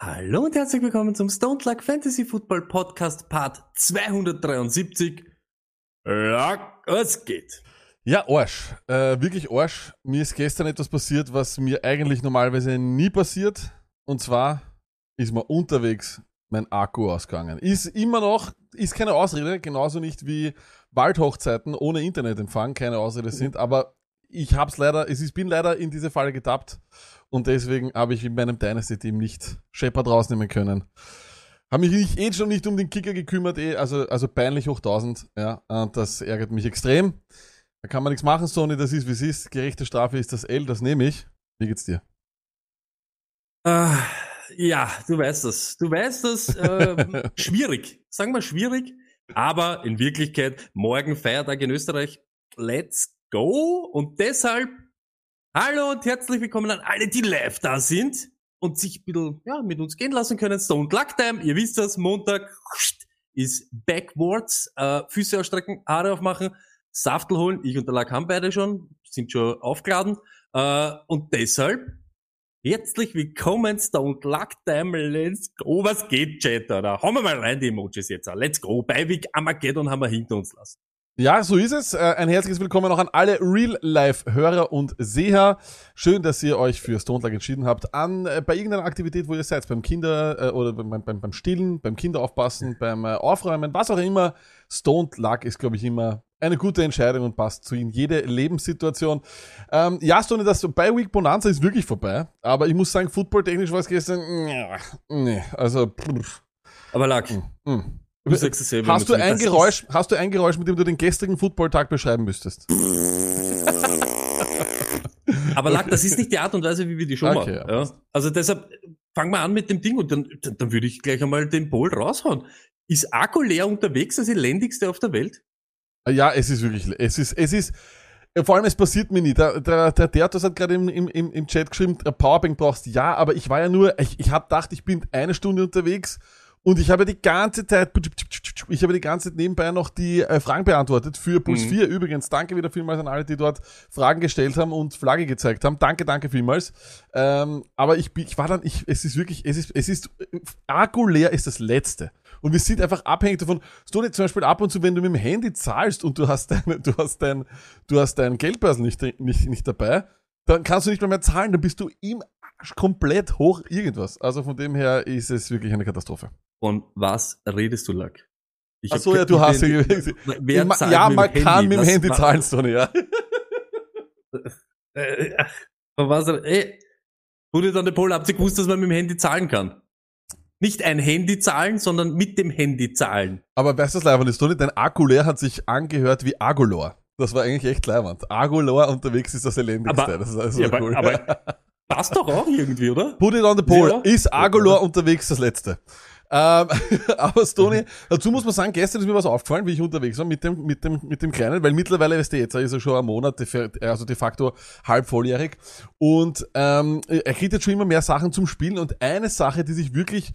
Hallo und herzlich willkommen zum Stone Luck Fantasy Football Podcast Part 273. Ja, was geht? Ja, Arsch. Äh, wirklich Arsch. Mir ist gestern etwas passiert, was mir eigentlich normalerweise nie passiert. Und zwar ist mir unterwegs mein Akku ausgegangen. Ist immer noch, ist keine Ausrede, genauso nicht wie Waldhochzeiten ohne Internetempfang keine Ausrede sind, aber ich hab's leider, ist, bin leider in diese Falle getappt und deswegen habe ich in meinem Dynasty-Team nicht Shepard rausnehmen können. Habe mich nicht, eh schon nicht um den Kicker gekümmert, eh, also, also peinlich hoch 1000, ja, und das ärgert mich extrem. Da kann man nichts machen, Sony, das ist wie es ist. Gerechte Strafe ist das L, das nehme ich. Wie geht's dir? Äh, ja, du weißt das. Du weißt das. Äh, schwierig. Sagen wir schwierig. Aber in Wirklichkeit, morgen Feiertag in Österreich. Let's go. Und deshalb, hallo und herzlich willkommen an alle, die live da sind und sich ein bisschen ja, mit uns gehen lassen können. Stone Luck Time, ihr wisst das, Montag ist Backwards. Äh, Füße ausstrecken, Haare aufmachen, Saftel holen. Ich und der Lack haben beide schon, sind schon aufgeladen. Äh, und deshalb Herzlich willkommen, Stone Luck Time, let's go, was geht, Chat, oder? Hauen wir mal rein, die Emojis jetzt, let's go, Beiweg Armageddon haben wir hinter uns lassen. Ja, so ist es. Äh, Ein herzliches Willkommen auch an alle Real-Life-Hörer und Seher. Schön, dass ihr euch für Stone Luck entschieden habt. An äh, bei irgendeiner Aktivität, wo ihr seid, beim Kinder äh, oder beim, beim, beim Stillen, beim Kinderaufpassen, beim Aufräumen, was auch immer. Stone Luck ist, glaube ich, immer eine gute Entscheidung und passt zu in jede Lebenssituation. Ähm, ja, Stone, das bei Week Bonanza ist wirklich vorbei, aber ich muss sagen, footballtechnisch war es gestern, nee, also, pff, Aber Lack, mm. Du sagst es selber. Hast du ein Geräusch, hast du ein Geräusch, mit dem du den gestrigen Footballtag beschreiben müsstest? Aber Lack, das ist nicht die Art und Weise, wie wir die Show Okay, machen. ja. Also deshalb, fangen wir an mit dem Ding und dann, dann, dann würde ich gleich einmal den Pol raushauen. Ist Akku leer unterwegs das elendigste auf der Welt? Ja, es ist wirklich, es ist, es ist, ja, vor allem es passiert mir nie. Der, der, der Dertos hat gerade im, im, im Chat geschrieben, Powerbank brauchst du. ja, aber ich war ja nur, ich, ich habe gedacht, ich bin eine Stunde unterwegs und ich habe die ganze Zeit, ich habe die ganze Zeit nebenbei noch die äh, Fragen beantwortet für Puls Mhm. 4. Übrigens, danke wieder vielmals an alle, die dort Fragen gestellt haben und Flagge gezeigt haben. Danke, danke vielmals. Ähm, aber ich, ich war dann, ich, es ist wirklich, es ist, es ist, Akku leer ist das Letzte. Und wir sind einfach abhängig davon. So zum Beispiel ab und zu, wenn du mit dem Handy zahlst und du hast deine, du hast dein, du hast dein Geldbörsen nicht, nicht, nicht dabei, dann kannst du nicht mehr, mehr zahlen, dann bist du im komplett hoch irgendwas. Also von dem her ist es wirklich eine Katastrophe. Von was redest du, Lack? Ich Ach so, ja, du ich hast bin- ja, Wer zahlt ja, man kann mit dem Handy zahlen, Sonny, ja. Äh, von was, ey, wurde dann der Pol, habt ihr gewusst, dass man mit dem Handy zahlen kann? Nicht ein Handy zahlen, sondern mit dem Handy zahlen. Aber weißt du, was leibend ist, Toni? Dein Akku leer hat sich angehört wie Agolor. Das war eigentlich echt leibend. Agolor unterwegs ist das Elendigste. Aber- das ist also Ja, aber- cool. aber- Passt doch auch irgendwie, oder? Put it on the pole. Ja. Ist Agolor unterwegs das Letzte. Ähm, aber Stony, dazu muss man sagen, gestern ist mir was aufgefallen, wie ich unterwegs war mit dem, mit dem, mit dem Kleinen, weil mittlerweile, weißt du, jetzt ist er schon einen Monat, also de facto halb volljährig. Und ähm, er kriegt jetzt schon immer mehr Sachen zum Spielen. Und eine Sache, die sich wirklich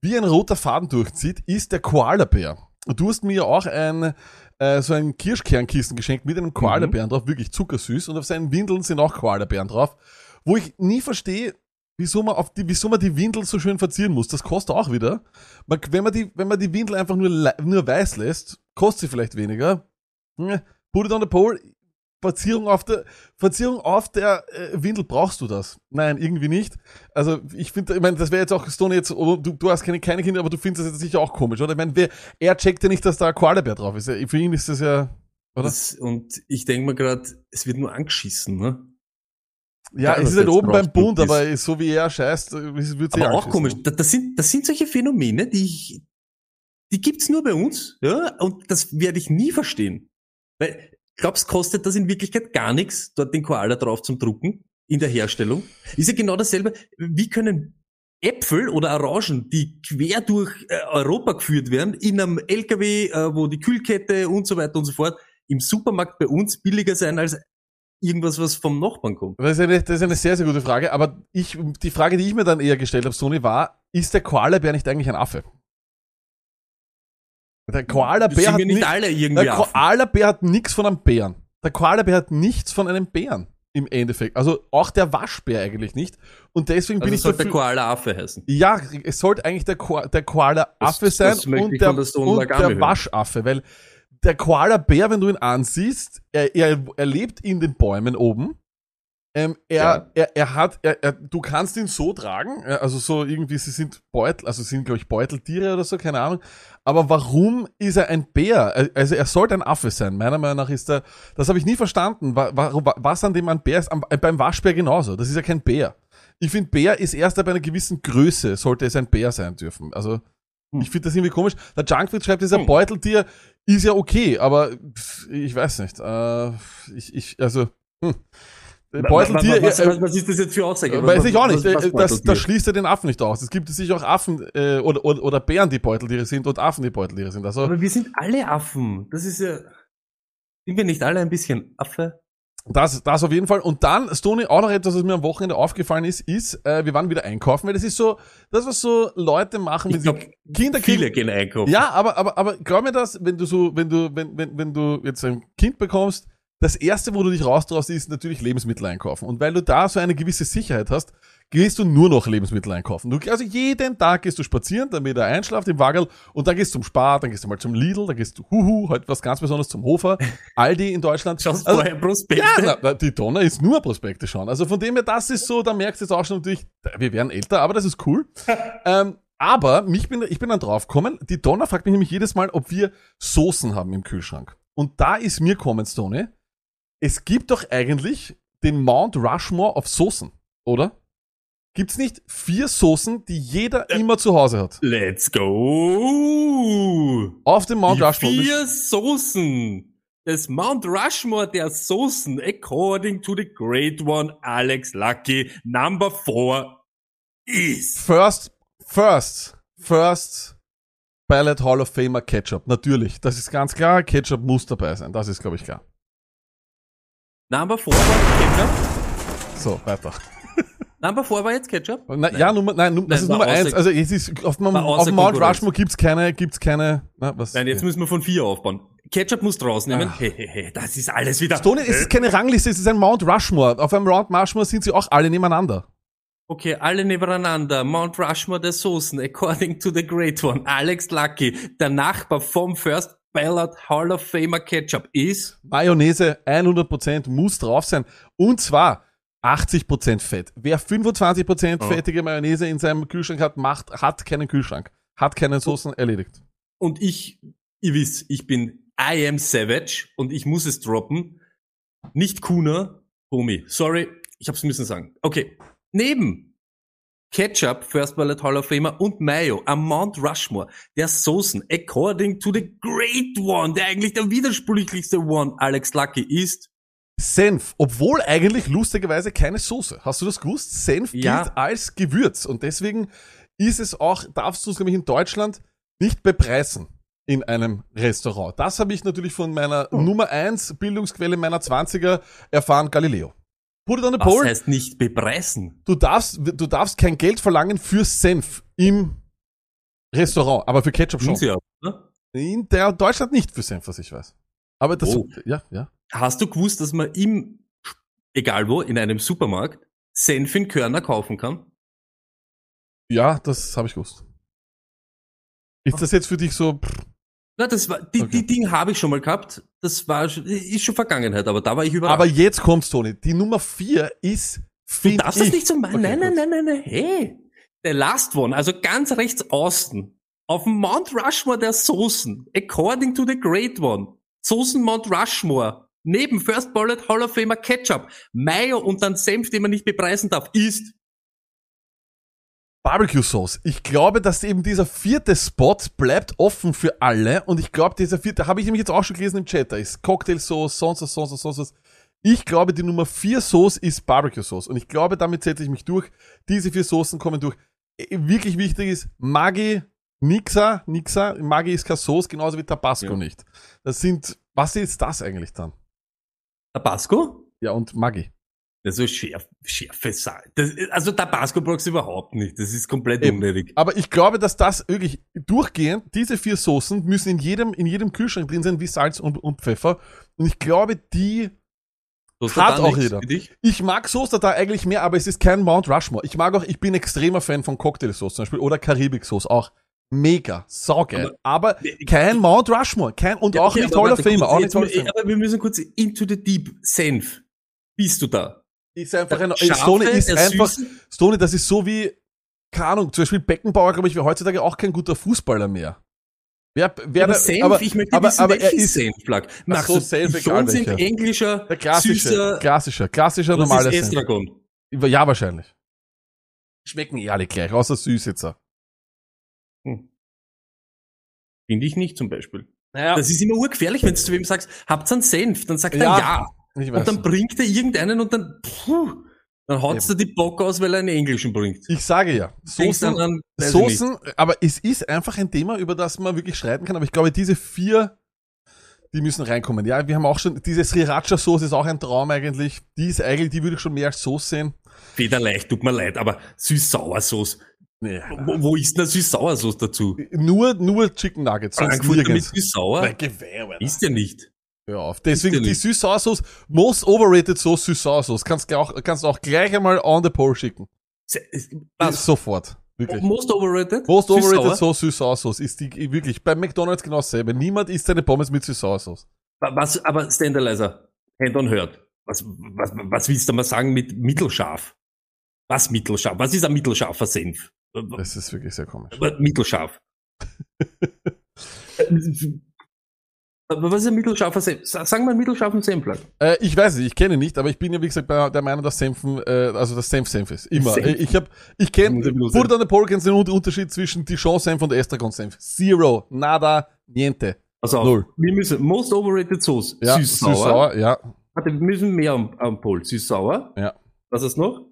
wie ein roter Faden durchzieht, ist der Koala-Bär. Du hast mir ja auch ein, äh, so ein Kirschkernkissen geschenkt mit einem Koala-Bären drauf, wirklich zuckersüß. Und auf seinen Windeln sind auch Koala-Bären drauf. Wo ich nie verstehe, wieso man auf die, wieso man die Windel so schön verzieren muss. Das kostet auch wieder. Man, wenn man die, wenn man die Windel einfach nur, nur weiß lässt, kostet sie vielleicht weniger. Hm, Put it on the pole. Verzierung auf der, Verzierung auf der äh, Windel brauchst du das? Nein, irgendwie nicht. Also ich finde, ich meine, das wäre jetzt auch Stone jetzt, oh, du, du hast keine, keine Kinder, aber du findest das jetzt sicher auch komisch, oder? Ich meine, er checkt ja nicht, dass da ein Koalabär drauf ist. Für ihn ist das ja, oder? Das, und ich denke mir gerade, es wird nur angeschissen, ne? Ja, es ist halt oben beim Bund, ist- aber so wie er scheißt, wird Aber auch komisch. Das, das, sind, das sind solche Phänomene, die ich, die gibt's nur bei uns, ja, und das werde ich nie verstehen. Weil, glaubst, kostet das in Wirklichkeit gar nichts, dort den Koala drauf zum Drucken? in der Herstellung. Ist ja genau dasselbe. Wie können Äpfel oder Orangen, die quer durch äh, Europa geführt werden, in einem LKW, äh, wo die Kühlkette und so weiter und so fort, im Supermarkt bei uns billiger sein als irgendwas, was vom Nachbarn kommt? Das ist, eine, das ist eine sehr, sehr gute Frage. Aber ich, die Frage, die ich mir dann eher gestellt habe, Sony, war, ist der Koala-Bär nicht eigentlich ein Affe? Der Koala-Bär hat nicht alle irgendwie der? Koala-Bär hat nichts von einem Bären. Der Koala-Bär hat nichts von einem Bären im Endeffekt. Also auch der Waschbär eigentlich nicht. Und deswegen bin Also ich sollte der dafür, Koala Affe heißen. Ja, es sollte eigentlich der, Ko der Koala-Affe Das- sein das und der, der und der. Waschaffe, weil der Koala-Bär, wenn du ihn ansiehst, er, er, er lebt in den Bäumen oben. Ähm, er, Ja. er, er hat, er, er, du kannst ihn so tragen, also so irgendwie, sie sind Beutel, also sind, glaube ich, Beuteltiere oder so, keine Ahnung. Aber warum ist er ein Bär? Also er sollte ein Affe sein. Meiner Meinung nach ist er, das habe ich nie verstanden. Was an dem ein Bär ist, äh, beim Waschbär genauso. Das ist ja kein Bär. Ich finde, Bär ist erst ab einer gewissen Größe, sollte es ein Bär sein dürfen. Also, Hm. ich finde das irgendwie komisch. Der Junkfried schreibt, dieser Hm. Beuteltier ist ja okay, aber ich weiß nicht. Äh, ich, ich, also, hm. Beuteltier, was, äh, was, was ist das jetzt für Aussage? äh, weiß ich auch nicht. Was, Äh, das, das schließt ja den Affen nicht aus. Es gibt sicher auch Affen äh, oder, oder, oder Bären, die Beuteltiere sind und Affen, die Beuteltiere sind. Also, Aber wir sind alle Affen. Das ist ja. Sind wir nicht alle ein bisschen Affe? Das, das auf jeden Fall. Und dann, Stoney, auch noch etwas, was mir am Wochenende aufgefallen ist, ist, äh, wir waren wieder einkaufen, weil das ist so, das, was so Leute machen, wenn Ich glaube, sie Kinder viele gehen einkaufen. Ja, aber, aber, aber glaub mir das, wenn du so, wenn du, wenn, wenn, wenn du jetzt ein Kind bekommst, das erste, wo du dich raustraust, ist natürlich Lebensmittel einkaufen. Und weil du da so eine gewisse Sicherheit hast, gehst du nur noch Lebensmittel einkaufen. Du, also jeden Tag gehst du spazieren, damit er einschlaft im Wagel und dann gehst du zum Spar, dann gehst du mal zum Lidl, dann gehst du Huhu, heute was ganz Besonderes zum Hofer, Aldi in Deutschland. Schaust Also- vorher Prospekte. ja, na, die Donner ist nur Prospekte schauen. Also von dem her, das ist so, da merkst du jetzt auch schon natürlich, wir werden älter, aber das ist cool. ähm, aber mich bin, ich bin dann draufgekommen, die Donner fragt mich nämlich jedes Mal, ob wir Soßen haben im Kühlschrank. Und da ist mir kommen, Stone, es gibt doch eigentlich den Mount Rushmore auf Soßen, oder? Gibt's nicht vier Soßen, die jeder immer zu Hause hat? Let's go! Auf dem Mount Die Rushmore. vier Soßen. Das Mount Rushmore der Soßen, according to the great one Alex Lucky, number four is. First, first, first Ballot Hall of Famer Ketchup. Natürlich. Das ist ganz klar. Ketchup muss dabei sein. Das ist, glaube ich, klar. Number four war Ketchup. So, weiter. Number four war jetzt Ketchup. Na, ja, Nummer, nein, Num- das Nein, ist Nummer eins. Also, es ist, auf, dem- war auf Mount. Rushmore gibt's keine, gibt's keine, na, was? Nein, jetzt müssen wir von vier aufbauen. Ketchup muss rausnehmen. Ach. Hey, hey, hey, das ist alles wieder. Stone, es ist keine Rangliste, es ist ein Mount Rushmore. Auf einem Mount Rushmore sind sie auch alle nebeneinander. Okay, alle nebeneinander. Mount Rushmore der Soßen, according to the great one. Alex Lucky, der Nachbar vom First Ballot Hall of Famer Ketchup ist. Mayonnaise 100% muss drauf sein. Und zwar 80% Fett. Wer 25% Ja. fettige Mayonnaise in seinem Kühlschrank hat, macht, hat keinen Kühlschrank. Hat keine Soßen erledigt. Und ich, ihr wisst, ich bin I am Savage und ich muss es droppen. Nicht Kuna, Homie. Sorry, ich hab's müssen sagen. Okay. Neben Ketchup, First Ballot Hall of Famer und Mayo am Mount Rushmore der Soßen, according to the great one, der eigentlich der widersprüchlichste one, Alex Lucky, ist Senf, obwohl eigentlich lustigerweise keine Soße. Hast du das gewusst? Senf Ja. gilt als Gewürz und deswegen ist es auch, darfst du es nämlich in Deutschland nicht bepreisen in einem Restaurant. Das habe ich natürlich von meiner Oh. Nummer 1 Bildungsquelle meiner 20er erfahren, Galileo. Put it on the pole. heißt nicht bepreisen? Du darfst, du darfst kein Geld verlangen für Senf im Restaurant, aber für Ketchup schon. sie aber, ne? In der Deutschland nicht für Senf, was ich weiß. Aber das, Oh. ja, ja. Hast du gewusst, dass man im, egal wo, in einem Supermarkt, Senf in Körner kaufen kann? Ja, das habe ich gewusst. Ist das jetzt für dich so, Na, das war, die, Okay. die Ding habe ich schon mal gehabt. Das war, ist schon Vergangenheit, aber da war ich überrascht. aber jetzt kommt's, Toni. Die Nummer 4 ist, du darfst das ich. nicht so machen. Okay, nein, nein, nein, nein, nein, hey. Der Last One, also ganz rechts außen, auf dem Mount Rushmore der Soßen, according to the great one, Soßen Mount Rushmore, neben First Bullet Hall of Famer Ketchup, Mayo und dann Senf, den man nicht bepreisen darf, ist Barbecue Sauce. Ich glaube, dass eben dieser vierte Spot bleibt offen für alle und ich glaube, dieser vierte, habe ich nämlich jetzt auch schon gelesen im Chat, da ist Cocktail Sauce, sonst was, sonst was, sonst was. Ich glaube, die Nummer 4 Sauce ist Barbecue Sauce. Und ich glaube, damit setze ich mich durch. Diese vier Soßen kommen durch. Äh, Wirklich wichtig ist, Maggi, Nixa, Nixa, Maggi ist keine Sauce, genauso wie Tabasco Ja. nicht. Das sind, was ist das eigentlich dann? Tabasco? Ja, und Maggi. Das ist so schärf, schärfe Salz. Das, also Tabasco brauchst du überhaupt nicht. Das ist komplett Eben. unnötig. Aber ich glaube, dass das wirklich durchgehend, diese vier Soßen müssen in jedem, in jedem Kühlschrank drin sein, wie Salz und, und Pfeffer. Und ich glaube, die, Das Hat auch jeder. ich mag Soße da eigentlich mehr, aber es ist kein Mount Rushmore. Ich mag auch, ich bin extremer Fan von Cocktailsoße zum Beispiel oder Karibik-Soße auch. Mega, saugeil. Aber, kein Mount Rushmore, kein, und Ja, auch okay, nicht aber Famer, kurz, auch nicht mal- Famer. Aber wir müssen kurz into the deep. Senf. Bist du da? Ist einfach ein, Scharfe, Stone ist einfach, Süße? Stone, das ist so wie, keine Ahnung, zum Beispiel Beckenbauer, glaube ich, wäre heutzutage auch kein guter Fußballer mehr. Wer, wer aber Senf, aber, ich möchte aber, wissen, aber er ist Senf, Plug. Machst so, Senf, egal welcher. englischer, der klassische, süßer, klassischer, klassischer, normaler Senf. Ja, wahrscheinlich. Schmecken eh alle gleich, außer süß Finde ich nicht zum Beispiel. Naja, Das ist immer urgefährlich, wenn du zu wem sagst, habt ihr einen Senf? Dann sagt er Ja, ja. ich weiß. Und dann bringt er irgendeinen und dann, puh, dann haut's dir die Bock aus, weil er einen englischen bringt. Ich sage ja, Soßen, an. Soßen, aber es ist einfach ein Thema, über das man wirklich streiten kann. Aber ich glaube, diese vier, die müssen reinkommen. Ja, wir haben auch schon, diese Sriracha-Soße ist auch ein Traum eigentlich. Die ist eigentlich, die würde ich schon mehr als Soße sehen. Federleicht, tut mir leid, aber Süß-Sauer-Sauce. Nee. Wo, wo ist denn eine Süß-Sauer-Sauce dazu? Nur, nur Chicken Nuggets, Frankfurter mit. Süß-Sauer? Ist ja nicht. Hör auf. Deswegen ja die. Süß-Sauer-Sauce, most overrated Sauce, Süß-Sauer-Sauce. Kannst du auch, kannst du auch gleich einmal on the pole schicken. Was? Sofort. Wirklich. Most overrated? Most overrated? Sauce, Süß-Sauer-Sauce ist die, wirklich, bei McDonalds genau dasselbe. Niemand isst seine Pommes mit Süß-Sauer-Sauce. Wa- Was, aber Standalizer, Hand on Hurt. Was, was, was willst du mal sagen mit mittelscharf? Was mittelscharf? Was ist ein mittelscharfer Senf? Das ist wirklich sehr komisch. Aber Mittelscharf. Aber was ist ein mittelscharfer Senf? Sa- Sagen wir einen mittelscharfen Senf. Plug. Äh, ich weiß nicht, ich kenne ihn nicht, aber ich bin ja wie gesagt bei der Meinung, dass Senfen, äh, also das Senf Senf ist. Immer. Senf. Äh, Ich hab, ich kenne, Pole kennst du den Un- Unterschied zwischen Dijon Senf und Estragon Senf. Zero, nada, niente. Auf. Null. Wir müssen, most overrated Sauce. Ja, Süß-sauer. süß-sauer, ja. Warte, wir müssen mehr am, am Pol. Süß-sauer. Ja. Was ist noch?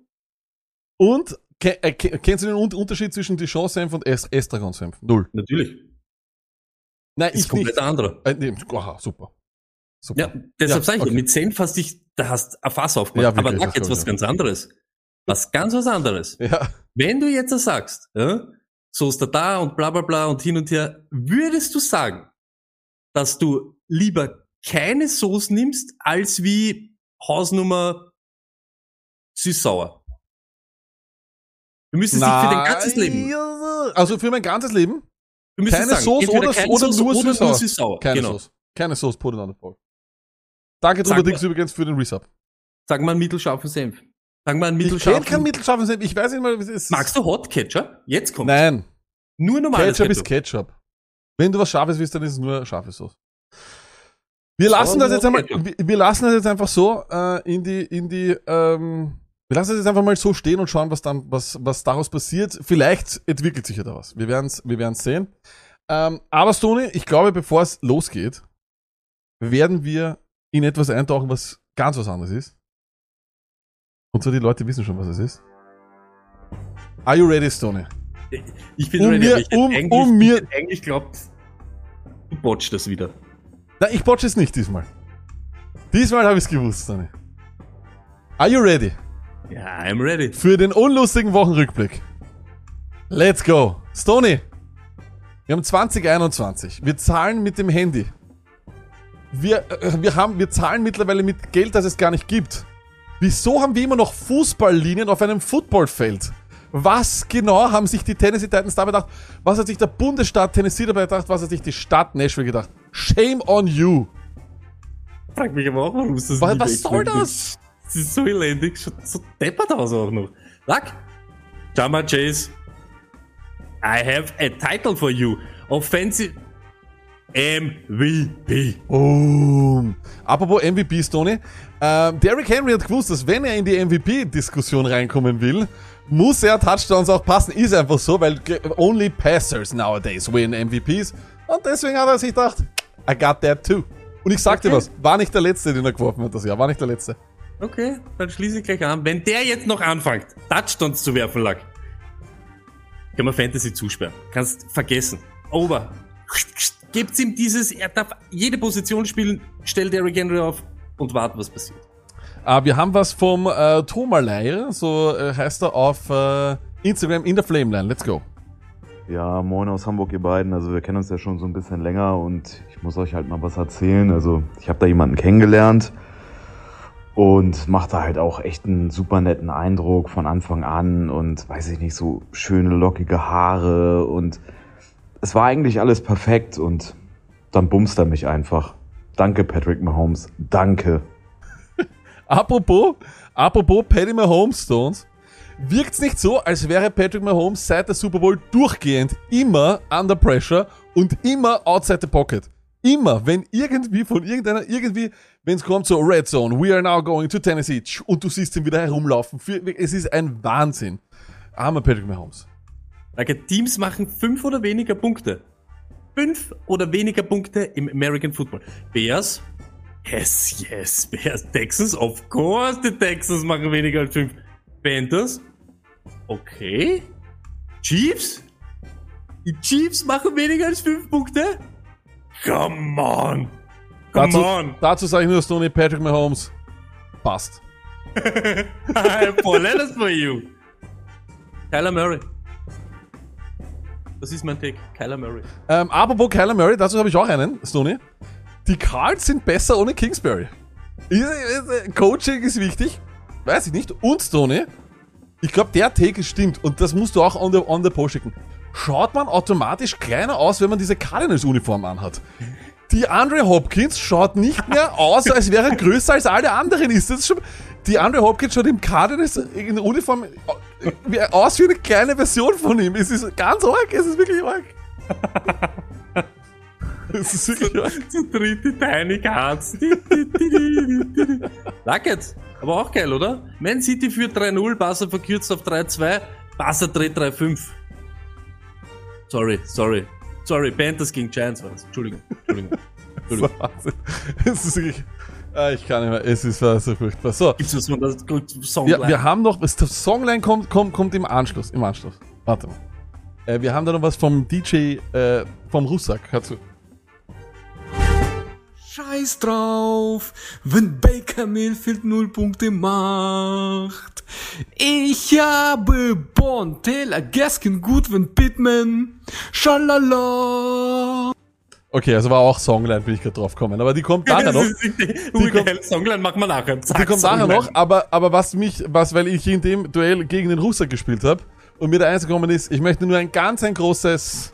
Und ke äh, ke kennst du den Un Unterschied zwischen Dijon Senf und Es Estragon Senf? Null. Natürlich. Nein, Ist ich komplett nicht. anderer. Äh, nee, aha, super. Super. Ja, deshalb Ja, sage ich, okay. mit Senf hast dich, da hast ein Fass aufgemacht. Ja, Aber sag jetzt was ganz anderes. Was ganz was anderes. Ja. Wenn du jetzt sagst, ja, so ist er da und bla bla bla und hin und her, würdest du sagen, dass du lieber keine Soße nimmst, als wie Hausnummer süß-sauer? Du müsstest dich für dein ganzes Leben, Also für mein ganzes Leben? du müsstest keine Sauce entweder oder- keine oder Sauce nur oder süß-sauer. nur süß-sauer. Keine genau. Sauce. Keine Sauce, put it on the pole. Danke drüber, Dix, übrigens für den Resub. Sag mal einen mittelscharfen Senf. Sag mal einen Ich kenne mittelscharfen. keinen mittelscharfen Senf. Ich weiß nicht mal, wie es ist. Magst du Hot Ketchup? Jetzt kommt. Nein. Nur normales Ketchup ist Ketchup. Wenn du was Scharfes willst, dann ist es nur scharfe Sauce. Wir lassen das jetzt einmal, Ketchup. wir, wir lassen das jetzt einfach so äh, in die, in die, ähm, wir lassen das jetzt einfach mal so stehen und schauen, was dann, was, was daraus passiert. Vielleicht entwickelt sich ja da was. Wir werden's, wir werden's sehen. Ähm, aber Stony, ich glaube, bevor es losgeht, werden wir in etwas eintauchen, was ganz was anderes ist. Und zwar die Leute wissen schon, was es ist. Are you ready, Stony? Ich bin Um ready, mir- ich um- eigentlich, um mir- ich eigentlich glaubt, du botchst das wieder. Na, ich botche es nicht diesmal. Diesmal habe ich es gewusst, Stony. Are you ready? Ja, I'm ready. Für den unlustigen Wochenrückblick. Let's go. Stony, wir haben 2021. Wir zahlen mit dem Handy. Wir, äh, wir, haben, wir zahlen mittlerweile mit Geld, das es gar nicht gibt. Wieso haben wir immer noch Fußballlinien auf einem Footballfeld? Was genau haben sich die Tennessee Titans dabei gedacht? Was hat sich der Bundesstaat Tennessee dabei gedacht? Was hat sich die Stadt Nashville gedacht? Shame on you. Frag mich aber auch, warum ist das Was, was soll das? Das ist so elendig, so deppert aus auch noch. Sag, Jama Chase, I have a title for you. Offensive MVP. Boom. Apropos MVP, Stoney. Ähm, Derrick Henry hat gewusst, dass wenn er in die MVP-Diskussion reinkommen will, muss er Touchdowns auch passen. Ist einfach so, weil only passers nowadays win MVPs. Und deswegen hat er sich gedacht, I got that too. Und ich sag dir Okay. was, war nicht der letzte, den er geworfen hat das Jahr, war nicht der letzte. Okay, dann schließe ich gleich an. Wenn der jetzt noch anfängt, Touchdowns zu werfen, Lack, kann man Fantasy zusperren. Kannst vergessen. Over. Gebt's ihm dieses, er darf jede Position spielen, stellt Derrick Henry auf und warten, was passiert. Ah, wir haben was vom äh, Thomalei, so äh, heißt er auf äh, Instagram in der Flameline. Let's go. Ja, moin aus Hamburg, ihr beiden. Also wir kennen uns ja schon so ein bisschen länger und ich muss euch halt mal was erzählen. Also ich habe da jemanden kennengelernt und macht da halt auch echt einen super netten Eindruck von Anfang an und weiß ich nicht, so schöne lockige Haare und es war eigentlich alles perfekt und dann bumst er mich einfach. Danke, Patrick Mahomes. Danke. Apropos, apropos Patty Mahomes Stones, wirkt's nicht so, als wäre Patrick Mahomes seit der Super Bowl durchgehend immer under pressure und immer outside the pocket. Immer, wenn irgendwie von irgendeiner, irgendwie, wenn es kommt so Red Zone, we are now going to Tennessee, und du siehst ihn wieder herumlaufen. Für, es ist ein Wahnsinn. Armer Patrick Mahomes. Like, Teams machen fünf oder weniger Punkte. Fünf oder weniger Punkte im American Football. Bears? Yes, yes. Bears. Texans? Of course, die Texans machen weniger als fünf. Panthers? Okay. Chiefs? Die Chiefs machen weniger als fünf Punkte? Come on. Come Dazu, on. dazu sage ich nur, Stoney, Patrick Mahomes passt. Four letters for you. Kyler Murray. Das ist mein Take. Kyler Murray. Ähm, apropos Kyler Murray, dazu habe ich auch einen, Stoney. Die Cards sind besser ohne Kingsbury. Ist- Coaching ist wichtig, weiß ich nicht. Und Stoney, ich glaube, der Take stimmt und das musst du auch on the, on the post schicken. Schaut man automatisch kleiner aus, wenn man diese Cardinals-Uniform anhat. Die Andre Hopkins schaut nicht mehr aus, als wäre er größer als alle anderen. Ist das schon? Die Andre Hopkins schaut im Cardinals in Uniform äh, aus wie eine kleine Version von ihm. Es ist ganz arg, es ist wirklich arg. Es ist wirklich arg. Zu dritt die Tiny Cards. Luckett. Aber auch geil, oder? Man City führt 3-0, Barca verkürzt auf 3-2, Barca dreht 3-5. Sorry, sorry. Sorry, Panthers gegen Giants war das. Entschuldigung, Entschuldigung. Entschuldigung. Wahnsinn. Es ist wirklich. Ah, ich kann nicht mehr. Es ist so furchtbar. So, Gibt's was von das Song? wir, wir haben noch. Das Songline kommt, kommt, kommt im Anschluss. Im Anschluss. Warte mal. Äh, wir haben da noch was vom DJ, äh, vom Russak. Hör zu. Scheiß drauf, wenn Baker Mayfield null Punkte macht. Ich habe Bon, Taylor, Gaskin, Goodwin, Pittman, Schalala. Okay, also war auch Songline, bin ich gerade drauf gekommen. Aber die kommt nachher noch. Die kommt- Songline machen wir nachher. Zack, Die kommt nachher Songline. noch, aber, aber was mich, was, weil ich in dem Duell gegen den Russer gespielt habe und mir der Eins gekommen ist, ich möchte nur ein ganz ein großes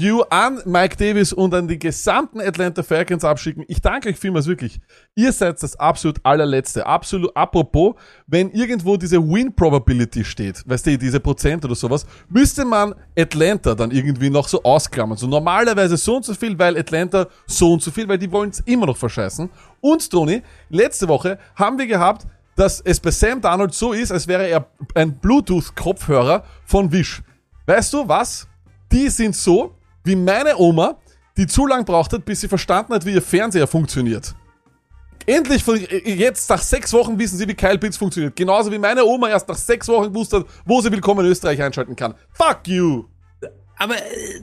You an Mike Davis und an die gesamten Atlanta Falcons abschicken. Ich danke euch vielmals wirklich. Ihr seid das absolut allerletzte. Absolut, apropos, wenn irgendwo diese Win Probability steht, weißt du, diese Prozent oder sowas, müsste man Atlanta dann irgendwie noch so ausklammern. So normalerweise so und so viel, weil Atlanta so und so viel, weil die wollen es immer noch verscheißen. Und Tony, letzte Woche haben wir gehabt, dass es bei Sam Darnold so ist, als wäre er ein Bluetooth-Kopfhörer von Wish. Weißt du was? Die sind so wie meine Oma, die zu lang braucht hat, bis sie verstanden hat, wie ihr Fernseher funktioniert. Endlich, von, jetzt nach sechs Wochen wissen sie, wie Kyle Pitts funktioniert. Genauso wie meine Oma erst nach sechs Wochen gewusst hat, wo sie Willkommen in Österreich einschalten kann. Fuck you! Aber äh,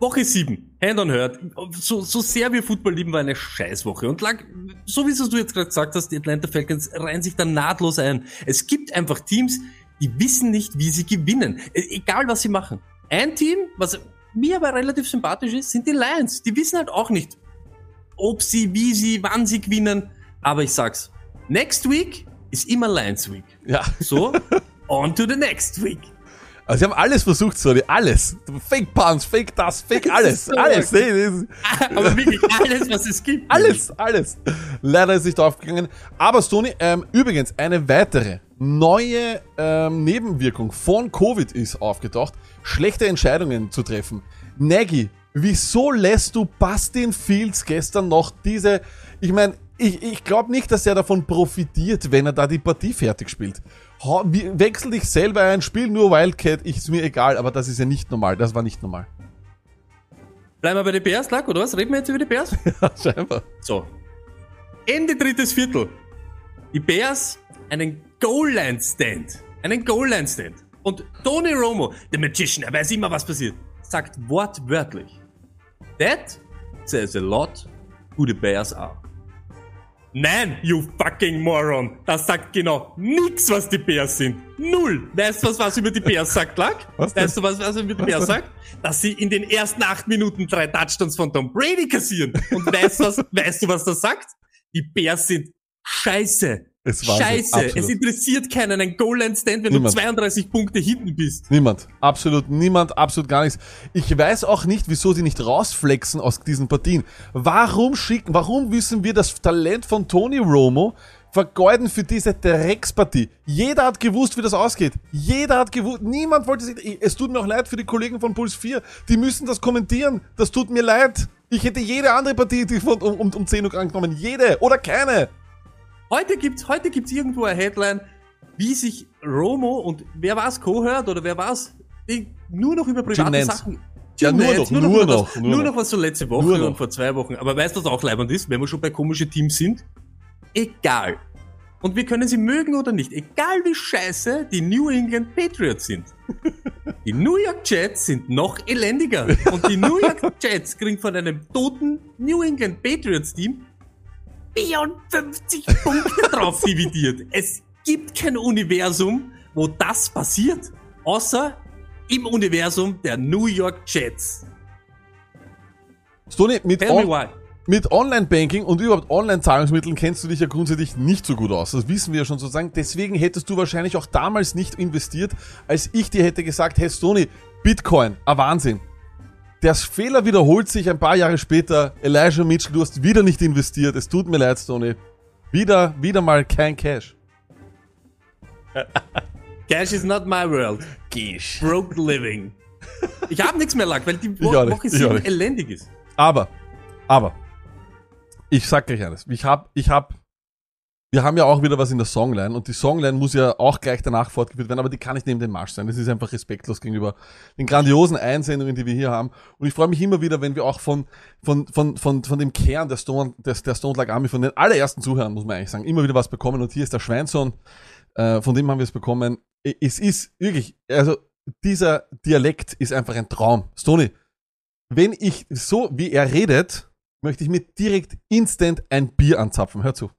Woche 7, Hand on Heart, so, so sehr wir Football lieben, war eine Scheißwoche. Und lag, so wie es du jetzt gerade gesagt hast, die Atlanta Falcons reihen sich da nahtlos ein. Es gibt einfach Teams, die wissen nicht, wie sie gewinnen. Egal, was sie machen. Ein Team, was mir aber relativ sympathisch ist, sind die Lions. Die wissen halt auch nicht, ob sie, wie sie, wann sie gewinnen. Aber ich sag's, next week ist immer Lions Week. Ja. So, on to the next week. Also sie haben alles versucht, sorry, alles. Fake Punch, Fake das, Fake alles, so alles. Nee, ist- Aber wirklich alles, was es gibt. Alles, alles. Leider ist nicht aufgegangen. Aber Stoney, ähm, übrigens, eine weitere neue ähm, Nebenwirkung von Covid ist aufgetaucht. Schlechte Entscheidungen zu treffen. Nagy, wieso lässt du Bastin Fields gestern noch diese, ich meine, ich, ich glaube nicht, dass er davon profitiert, wenn er da die Partie fertig spielt. Wechsel dich selber ein, spiel nur Wildcat, ich, ist mir egal, aber das ist ja nicht normal, das war nicht normal. Bleiben wir bei den Bears, Lack, oder was? Reden wir jetzt über die Bears? Scheinbar. So. Ende drittes Viertel. Die Bears einen Goal-Line-Stand. Einen Goal-Line-Stand. Und Tony Romo, der Magician, er weiß immer, was passiert, sagt wortwörtlich. That says a lot who the Bears are. Nein, you fucking moron. Das sagt genau nix, was die Bears sind. Null. Weißt du, was, was über die Bears sagt, Lack? Was weißt du, was, was über die Bears denn? sagt? Dass sie in den ersten acht Minuten drei Touchdowns von Tom Brady kassieren. Und weißt du, was, weißt du, was das sagt? Die Bears sind scheiße. Es war scheiße. absolut. Es interessiert keinen ein Goal-Line-Stand, wenn Niemand. du 32 Punkte hinten bist. Niemand. Absolut niemand, absolut gar nichts. Ich weiß auch nicht, wieso sie nicht rausflexen aus diesen Partien. Warum schicken, warum wissen wir das Talent von Tony Romo vergeuden für diese Dreckspartie? Jeder hat gewusst, wie das ausgeht. Jeder hat gewusst, niemand wollte sich, es tut mir auch leid für die Kollegen von Puls 4. Die müssen das kommentieren. Das tut mir leid. Ich hätte jede andere Partie von, um, um, um 10 Uhr angenommen. Jede. Oder keine. Heute gibt's, heute gibt's irgendwo eine Headline, wie sich Romo und wer war's, Co-hört oder wer war's, nur noch über private. Sachen. Ja, nur Nance, noch, nur über noch, was, nur nur noch. noch was so letzte Woche Nur noch. und vor zwei Wochen. Aber weißt du, was auch leibend ist, wenn wir schon bei komischen Teams sind? Egal. Und wir können sie mögen oder nicht. Egal wie scheiße die New England Patriots sind. Die New York Jets sind noch elendiger. Und die New York Jets kriegen von einem toten New England Patriots Team 54 Punkte drauf dividiert. Es gibt kein Universum, wo das passiert. Außer im Universum der New York Jets. Stoney, mit, on, mit Online-Banking und überhaupt Online-Zahlungsmitteln kennst du dich ja grundsätzlich nicht so gut aus. Das wissen wir ja schon sozusagen. Deswegen hättest du wahrscheinlich auch damals nicht investiert, als ich dir hätte gesagt, hey Stoney, Bitcoin, ein Wahnsinn. Der Fehler wiederholt sich ein paar Jahre später. Elijah Mitchell, du hast wieder nicht investiert. Es tut mir leid, Stoney. Wieder, wieder mal kein Cash. Cash is not my world. Cash. Broke living. Ich habe nichts mehr Lack, weil die nicht, Woche ich auch 7 nicht. elendig ist. Aber, aber, ich sag gleich eines. Ich hab, ich hab, wir haben ja auch wieder was in der Songline und die Songline muss ja auch gleich danach fortgeführt werden, aber die kann nicht neben dem Marsch sein. Das ist einfach respektlos gegenüber den grandiosen Einsendungen, die wir hier haben. Und ich freue mich immer wieder, wenn wir auch von, von, von, von, von dem Kern der Stone, des, der Stone Like Army, von den allerersten Zuhörern, muss man eigentlich sagen, immer wieder was bekommen. Und hier ist der Schweinsohn, äh, von dem haben wir es bekommen. Es ist wirklich, also dieser Dialekt ist einfach ein Traum. Stony, wenn ich so wie er redet, möchte ich mir direkt instant ein Bier anzapfen. Hör zu.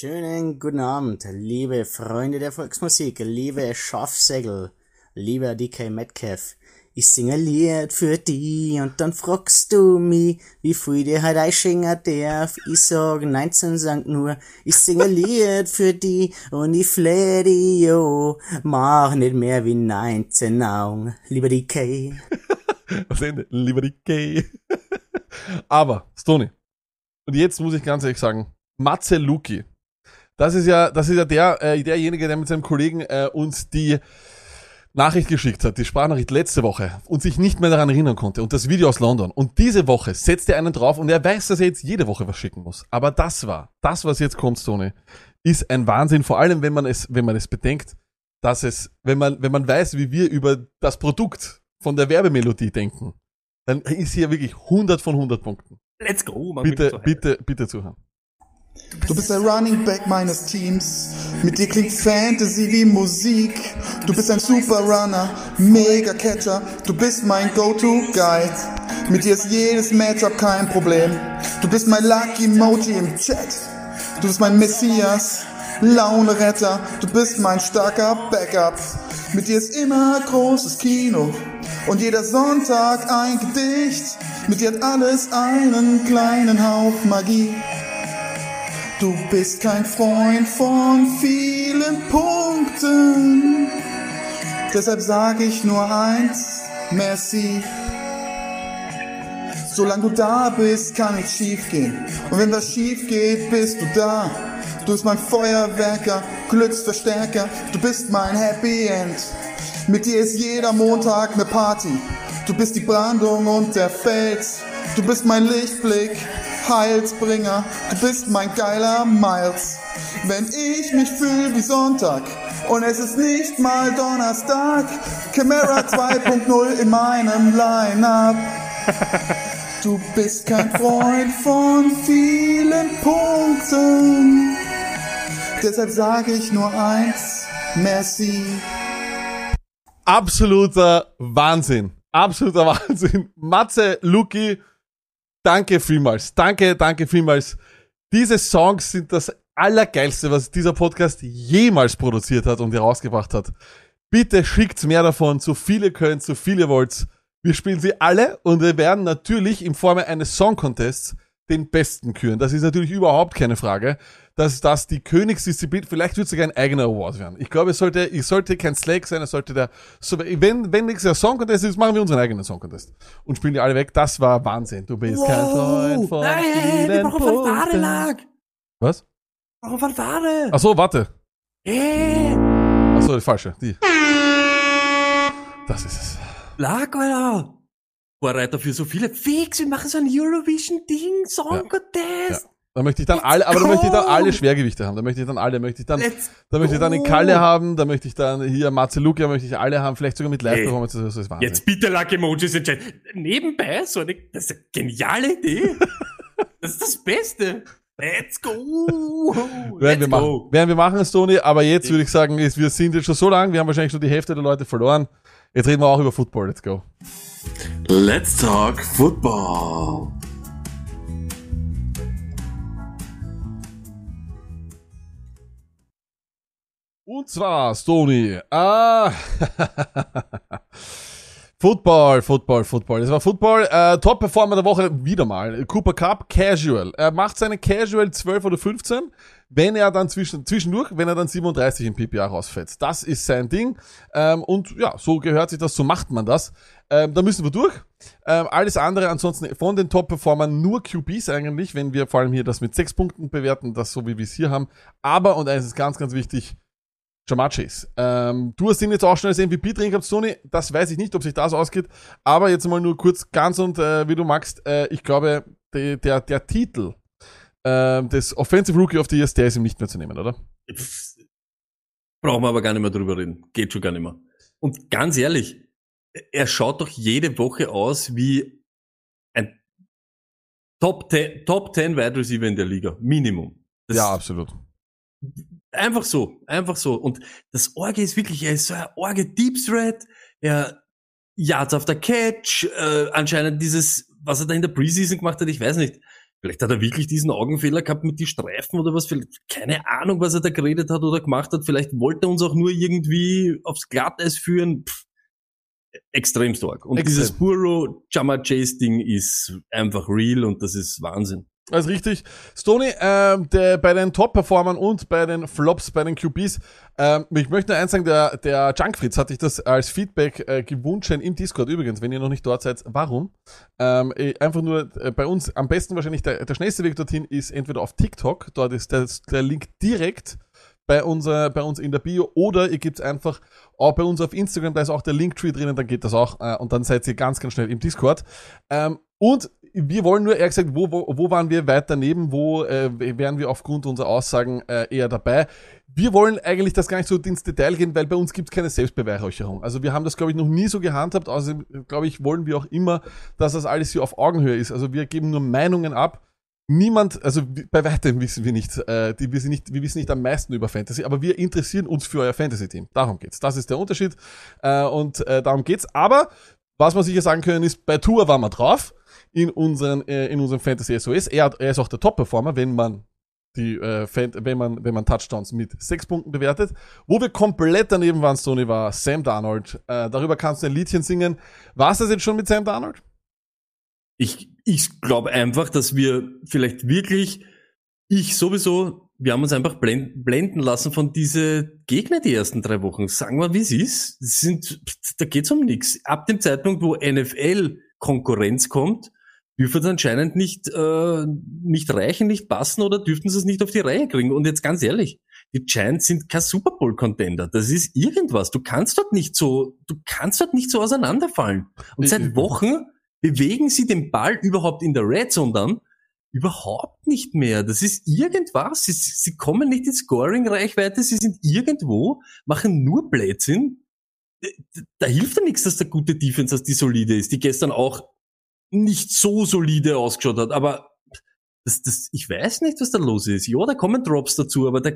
Schönen guten Abend, liebe Freunde der Volksmusik, liebe Schafsägel, lieber DK Metcalf. Ich singe ein Lied für die und dann fragst du mich, wie viel dir halt einschenken darf. Ich sag 19 Sankt nur, ich singe ein Lied für die und ich fleh die, jo. Mach nicht mehr wie 19 Augen, lieber DK. Das Ende. Lieber Gay. Aber, Stony. Und jetzt muss ich ganz ehrlich sagen, Matze Luki. Das ist ja, das ist ja der, äh, derjenige, der mit seinem Kollegen äh, uns die Nachricht geschickt hat, die Sprachnachricht letzte Woche und sich nicht mehr daran erinnern konnte und das Video aus London. Und diese Woche setzt er einen drauf und er weiß, dass er jetzt jede Woche was schicken muss. Aber das war, das, was jetzt kommt, Stony, ist ein Wahnsinn. Vor allem, wenn man es, wenn man es bedenkt, dass es, wenn man, wenn man weiß, wie wir über das Produkt von der Werbemelodie denken, dann ist hier wirklich 100 von 100 Punkten. Let's go. Mich Bitte, bitte, bitte zuhören. Du bist der Running Back meines Teams. Mit dir klingt Fantasy wie Musik. Du bist ein Super Runner, Mega Catcher. Du bist mein Go-To-Guy. Mit dir ist jedes Matchup kein Problem. Du bist mein Lucky Emoji im Chat. Du bist mein Messias, Launeretter. Du bist mein starker Backup. Mit dir ist immer großes Kino. Und jeder Sonntag ein Gedicht. Mit dir hat alles einen kleinen Hauch Magie. Du bist kein Freund von vielen Punkten. Deshalb sag ich nur eins, merci. Solange du da bist, kann nichts schief gehen. Und wenn was schief geht, bist du da. Du bist mein Feuerwerker, Glücksverstärker. Du bist mein Happy End. Mit dir ist jeder Montag ne Party. Du bist die Brandung und der Fels. Du bist mein Lichtblick, Heilsbringer. Du bist mein geiler Miles. Wenn ich mich fühl wie Sonntag und es ist nicht mal Donnerstag, Camera 2.0 in meinem Line-Up. Du bist kein Freund von vielen Punkten. Deshalb sage ich nur eins, merci. Absoluter Wahnsinn. Absoluter Wahnsinn. Matze, Luki, danke vielmals. Danke, danke vielmals. Diese Songs sind das Allergeilste, was dieser Podcast jemals produziert hat und herausgebracht hat. Bitte schickt mehr davon, so viele könnt, so viele wollt. Wir spielen sie alle und wir werden natürlich in Form eines Song Contests den Besten küren. Das ist natürlich überhaupt keine Frage, dass das die Königsdisziplin, vielleicht wird sogar ein eigener Award werden. Ich glaube, es sollte, es sollte kein Slake sein, es sollte der, so, wenn, wenn nächstes Jahr Song Contest ist, machen wir unseren eigenen Song Contest. Und spielen die alle weg. Das war Wahnsinn. Du bist kein Freund von Nein, wir brauchen Fanfare. Lag. Was? Wir brauchen Fanfare. Ach so, warte. Hey, Ach so, die falsche. Die. Das ist es. Lag, Alter. Vorreiter für so viele. Fix, wir machen so ein Eurovision-Ding, Song Contest. Da möchte ich dann alle, aber da möchte ich dann alle Schwergewichte haben. Da möchte ich dann alle, da möchte ich dann, Let's da möchte ich dann den. Kalle haben, da möchte ich dann hier Matze Luke, da möchte ich alle haben, vielleicht sogar mit Hey. Live-Performance, das ist Wahnsinn. Jetzt bitte Lucky Emojis entscheiden. Nebenbei, so eine, das ist eine geniale Idee. das ist das Beste. Let's go. Werden Let's wir machen. go. Werden wir machen, Stony, aber jetzt würde ich sagen, ist, wir sind jetzt schon so lang, wir haben wahrscheinlich schon die Hälfte der Leute verloren. Jetzt reden wir auch über Football, let's go. Let's talk football. Und zwar, Stony, ah, Football, Football, Football. Das war Football. Äh, Top-Performer der Woche wieder mal. Cooper Cup, Casual. Er macht seine Casual 12 oder 15, wenn er dann zwischen, zwischendurch, wenn er dann 37 im PPA rausfällt. Das ist sein Ding. Ähm, und ja, so gehört sich das, so macht man das. Ähm, da müssen wir durch. Ähm, alles andere ansonsten von den Top-Performern nur QBs eigentlich, wenn wir vor allem hier das mit 6 Punkten bewerten, das so wie wir es hier haben. Aber, und eines ist ganz, ganz wichtig, Jamar Chase. Ähm, du hast ihn jetzt auch schon als MVP drin gehabt, Sony. Das weiß ich nicht, ob sich das ausgeht. Aber jetzt mal nur kurz ganz und äh, wie du magst. Äh, ich glaube, de, der, der Titel äh, des Offensive Rookie of the Year, der ist ihm nicht mehr zu nehmen, oder? Brauchen wir aber gar nicht mehr drüber reden. Geht schon gar nicht mehr. Und ganz ehrlich, er schaut doch jede Woche aus wie ein Top 10, Top 10 Wide Receiver in der Liga. Minimum. Das ja, absolut. Einfach so, einfach so. Und das Orge ist wirklich, er ist so ein Orge Deep Threat, er Yards auf der Catch, äh, anscheinend dieses, was er da in der Preseason gemacht hat, ich weiß nicht. Vielleicht hat er wirklich diesen Augenfehler gehabt mit die Streifen oder was, vielleicht, keine Ahnung, was er da geredet hat oder gemacht hat. Vielleicht wollte er uns auch nur irgendwie aufs Glatteis führen. Pff, extrem stark. Und Extrem. dieses Burrow Jammer Chase Ding ist einfach real und das ist Wahnsinn. Ist richtig. Stoney, ähm, der, bei den Top-Performern und bei den Flops, bei den QBs, ähm, ich möchte nur eins sagen, der, der Junkfritz hat dich das als Feedback äh, gewünscht im Discord übrigens, wenn ihr noch nicht dort seid. Warum? Ähm, äh, einfach nur äh, bei uns am besten wahrscheinlich der, der schnellste Weg dorthin ist entweder auf TikTok, dort ist der, der Link direkt bei, unser, bei uns in der Bio oder ihr gebt einfach auch bei uns auf Instagram, da ist auch der Linktree drinnen, dann geht das auch äh, und dann seid ihr ganz, ganz schnell im Discord. Ähm, und wir wollen nur, eher gesagt, wo, wo, wo waren wir weit daneben, wo äh, wären wir aufgrund unserer Aussagen äh, eher dabei. Wir wollen eigentlich das gar nicht so ins Detail gehen, weil bei uns gibt es keine Selbstbeweihräucherung. Also wir haben das, glaube ich, noch nie so gehandhabt. Außerdem, glaube ich, wollen wir auch immer, dass das alles hier auf Augenhöhe ist. Also wir geben nur Meinungen ab. Niemand, also bei weitem wissen wir nicht, äh, die wissen nicht, wir wissen nicht am meisten über Fantasy, aber wir interessieren uns für euer Fantasy-Team. Darum geht's. Das ist der Unterschied äh, und äh, darum geht's. Aber was wir sicher sagen können ist, bei Tour waren wir drauf in unseren äh, in unserem Fantasy SOS. Er, hat, er ist auch der Top-Performer, wenn man die äh, wenn man wenn man Touchdowns mit sechs Punkten bewertet. Wo wir komplett daneben waren, Sony, war Sam Darnold. Äh, darüber kannst du ein Liedchen singen. War es das jetzt schon mit Sam Darnold? Ich, ich glaube einfach, dass wir vielleicht wirklich, ich sowieso, wir haben uns einfach blend, blenden lassen von diese Gegner die ersten drei Wochen. Sagen wir, wie es ist. Sind, da geht's um nichts. Ab dem Zeitpunkt, wo NFL Konkurrenz kommt, dürfen es anscheinend nicht, äh, nicht reichen, nicht passen oder dürften sie es nicht auf die Reihe kriegen. Und jetzt ganz ehrlich, die Giants sind kein Super Bowl Contender. Das ist irgendwas. Du kannst dort nicht so, du kannst dort nicht so auseinanderfallen. Und seit Wochen bewegen sie den Ball überhaupt in der Red Zone dann überhaupt nicht mehr. Das ist irgendwas. Sie, sie kommen nicht in Scoring-Reichweite. Sie sind irgendwo, machen nur Blödsinn. Da, da hilft ja nichts, dass der gute Defense, dass die solide ist, die gestern auch nicht so solide ausgeschaut hat, aber das, das, ich weiß nicht, was da los ist. Ja, da kommen Drops dazu, aber da,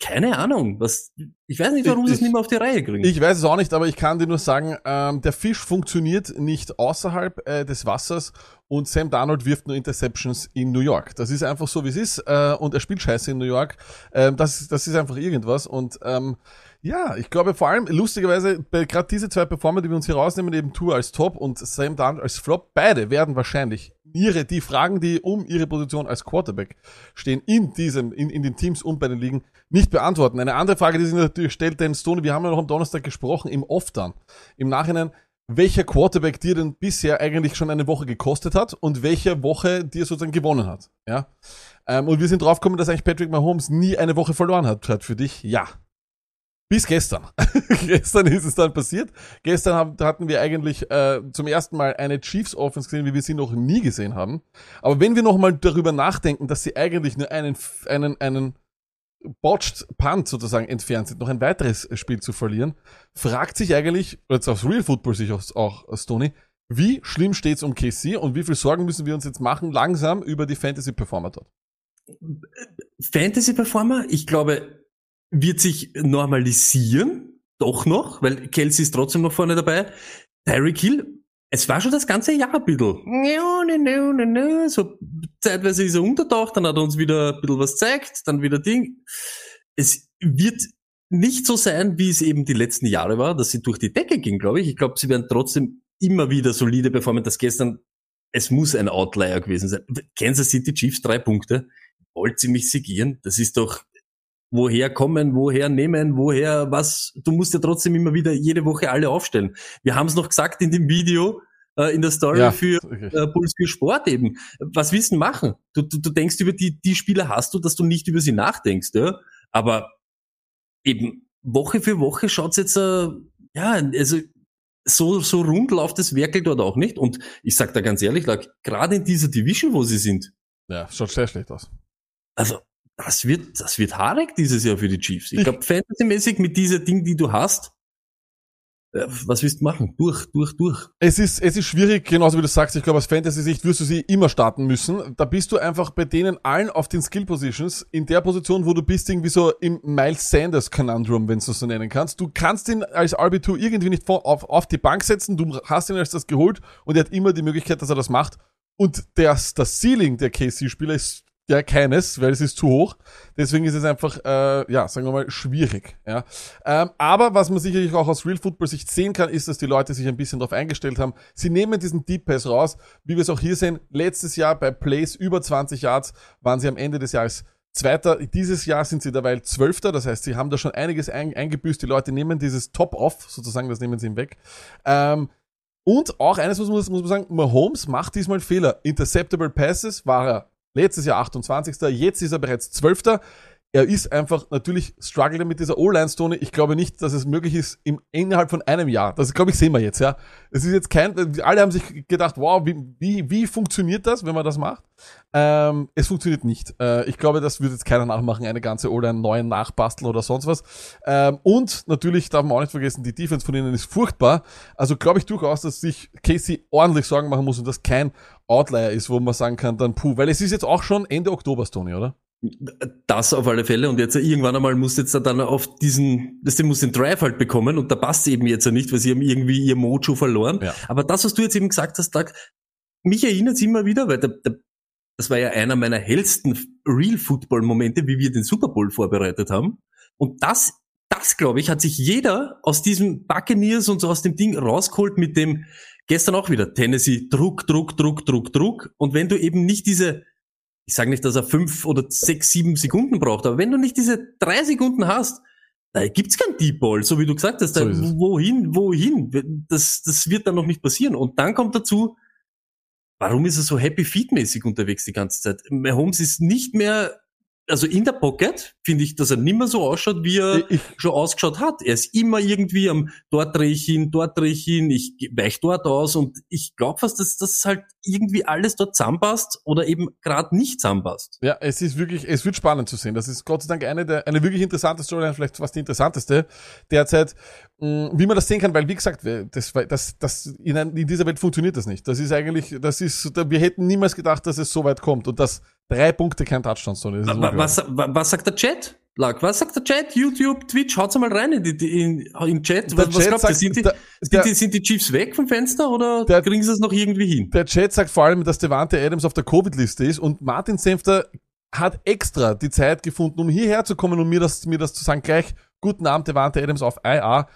keine Ahnung, was, ich weiß nicht, warum sie es nicht mehr auf die Reihe kriegen. Ich weiß es auch nicht, aber ich kann dir nur sagen, ähm, der Fisch funktioniert nicht außerhalb äh, des Wassers und Sam Darnold wirft nur Interceptions in New York. Das ist einfach so, wie es ist äh, und er spielt scheiße in New York. Ähm, das, das ist einfach irgendwas und ähm, ja, ich glaube vor allem, lustigerweise, gerade diese zwei Performer, die wir uns hier rausnehmen, eben Tour als Top und Sam Darnold als Flop, beide werden wahrscheinlich ihre, die Fragen, die um ihre Position als Quarterback stehen, in diesem, in, in den Teams und bei den Ligen nicht beantworten. Eine andere Frage, die sich natürlich stellt, denn Stoney, wir haben ja noch am Donnerstag gesprochen, im Off dann, im Nachhinein, welcher Quarterback dir denn bisher eigentlich schon eine Woche gekostet hat und welche Woche dir sozusagen gewonnen hat. Ja. Ähm, und wir sind draufgekommen, dass eigentlich Patrick Mahomes nie eine Woche verloren hat, hat für dich. Ja. Bis gestern. gestern ist es dann passiert. Gestern haben, hatten wir eigentlich äh, zum ersten Mal eine Chiefs Offense gesehen, wie wir sie noch nie gesehen haben. Aber wenn wir noch mal darüber nachdenken, dass sie eigentlich nur einen, einen, einen botched Punt sozusagen entfernt sind, noch ein weiteres Spiel zu verlieren, fragt sich eigentlich, jetzt aufs Real Football sich auch, auch Stoney, wie schlimm steht's um KC und wie viel Sorgen müssen wir uns jetzt machen, langsam über die Fantasy Performer dort? Fantasy Performer, ich glaube, wird sich normalisieren, doch noch, weil Kelsey ist trotzdem noch vorne dabei. Tyreek Hill, es war schon das ganze Jahr ein bisschen. So zeitweise ist er untertaucht, dann hat er uns wieder ein bisschen was gezeigt, dann wieder Ding. Es wird nicht so sein, wie es eben die letzten Jahre war, dass sie durch die Decke ging, glaube ich. Ich glaube, sie werden trotzdem immer wieder solide performen. Das gestern, es muss ein Outlier gewesen sein. Kansas City Chiefs drei Punkte. Wollt sie mich sigieren? Das ist doch woher kommen, woher nehmen, woher was. Du musst ja trotzdem immer wieder jede Woche alle aufstellen. Wir haben es noch gesagt in dem Video, äh, in der Story ja, für äh, Puls für Sport eben. Was willst du machen? Du, du, du denkst über die, die Spieler hast du, dass du nicht über sie nachdenkst, ja. Aber eben Woche für Woche schaut's jetzt, äh, ja, also so, so rund läuft das Werkel dort auch nicht. Und ich sag da ganz ehrlich, gerade in dieser Division, wo sie sind. Ja, schaut sehr schlecht aus. Also, das wird, das wird haarig dieses Jahr für die Chiefs. Ich glaube, fantasymäßig mit dieser Ding, die du hast, äh, was willst du machen? Durch, durch, durch. Es ist, es ist schwierig, genauso wie du sagst. Ich glaube, aus Fantasy-Sicht wirst du sie immer starten müssen. Da bist du einfach bei denen allen auf den Skill-Positions in der Position, wo du bist irgendwie so im Miles Sanders Conundrum, wenn du es so nennen kannst. Du kannst ihn als RB2 irgendwie nicht auf, auf die Bank setzen. Du hast ihn als das geholt und er hat immer die Möglichkeit, dass er das macht. Und das, das Ceiling der KC-Spieler ist ja, keines, weil es ist zu hoch. Deswegen ist es einfach, äh, ja, sagen wir mal, schwierig. Ja. Ähm, aber was man sicherlich auch aus Real Football Sicht sehen kann, ist, dass die Leute sich ein bisschen darauf eingestellt haben. Sie nehmen diesen Deep Pass raus, wie wir es auch hier sehen. Letztes Jahr bei Plays über 20 Yards waren sie am Ende des Jahres Zweiter. Dieses Jahr sind sie derweil Zwölfter. Das heißt, sie haben da schon einiges ein, eingebüßt. Die Leute nehmen dieses Top-Off, sozusagen, das nehmen sie ihm weg. Ähm, und auch eines muss, muss man sagen, Mahomes macht diesmal Fehler. Interceptable Passes war er Letztes Jahr 28. Jetzt ist er bereits 12. Er ist einfach natürlich struggling mit dieser O-Line-Stone. Ich glaube nicht, dass es möglich ist im, innerhalb von einem Jahr. Das glaube ich sehen wir jetzt, ja. Es ist jetzt kein, alle haben sich gedacht, wow, wie, wie, wie funktioniert das, wenn man das macht? Ähm, es funktioniert nicht. Äh, ich glaube, das wird jetzt keiner nachmachen, eine ganze O-Line neu nachbasteln oder sonst was. Ähm, und natürlich darf man auch nicht vergessen, die Defense von ihnen ist furchtbar. Also glaube ich durchaus, dass sich Casey ordentlich Sorgen machen muss und das kein Outlier ist, wo man sagen kann, dann puh, weil es ist jetzt auch schon Ende Oktober, Tony, oder? Das auf alle Fälle und jetzt irgendwann einmal muss jetzt dann auf diesen, das muss den Drive halt bekommen und da passt eben jetzt ja nicht, weil sie haben irgendwie ihr Mojo verloren. Ja. Aber das, was du jetzt eben gesagt hast, Doug, mich erinnert es immer wieder, weil der, der, das war ja einer meiner hellsten Real Football Momente, wie wir den Super Bowl vorbereitet haben. Und das, das glaube ich, hat sich jeder aus diesem Buccaneers und so aus dem Ding rausgeholt mit dem, Gestern auch wieder Tennessee, Druck, Druck, Druck, Druck, Druck. Und wenn du eben nicht diese, ich sage nicht, dass er fünf oder sechs, sieben Sekunden braucht, aber wenn du nicht diese drei Sekunden hast, da gibt's kein Deep Ball, so wie du gesagt hast. So wohin, wohin? Das, das wird dann noch nicht passieren. Und dann kommt dazu, warum ist er so happy feet mäßig unterwegs die ganze Zeit? Mahomes ist nicht mehr also in der Pocket finde ich, dass er nicht mehr so ausschaut, wie er ich, schon ausgeschaut hat. Er ist immer irgendwie am, dort drehe ich hin, dort drehe ich hin, ich weich dort aus und ich glaube fast, dass das halt irgendwie alles dort zusammenpasst oder eben gerade nicht zusammenpasst. Ja, es ist wirklich, es wird spannend zu sehen. Das ist Gott sei Dank eine der, eine wirklich interessante Storyline, vielleicht fast die interessanteste derzeit. mh, wie man das sehen kann, weil wie gesagt, das, das, das, in, ein- in dieser Welt funktioniert das nicht. Das ist eigentlich, das ist, wir hätten niemals gedacht, dass es so weit kommt und dass drei Punkte kein Touchdown sind. Das ist. Was, wa- was sagt der Chat? Lack, was sagt der Chat? YouTube, Twitch, haut's mal rein in, die, die- in, in Chat. Der Was, was Chat sagt- Sind die, der- sind, die, sind die Chiefs weg vom Fenster oder Der- kriegen sie es noch irgendwie hin? Der Chat sagt vor allem, dass Devante Adams auf der Covid-Liste ist und Martin Senfter hat extra die Zeit gefunden, um hierher zu kommen und mir das, mir das zu sagen. Gleich, guten Abend, Devante Adams auf IA.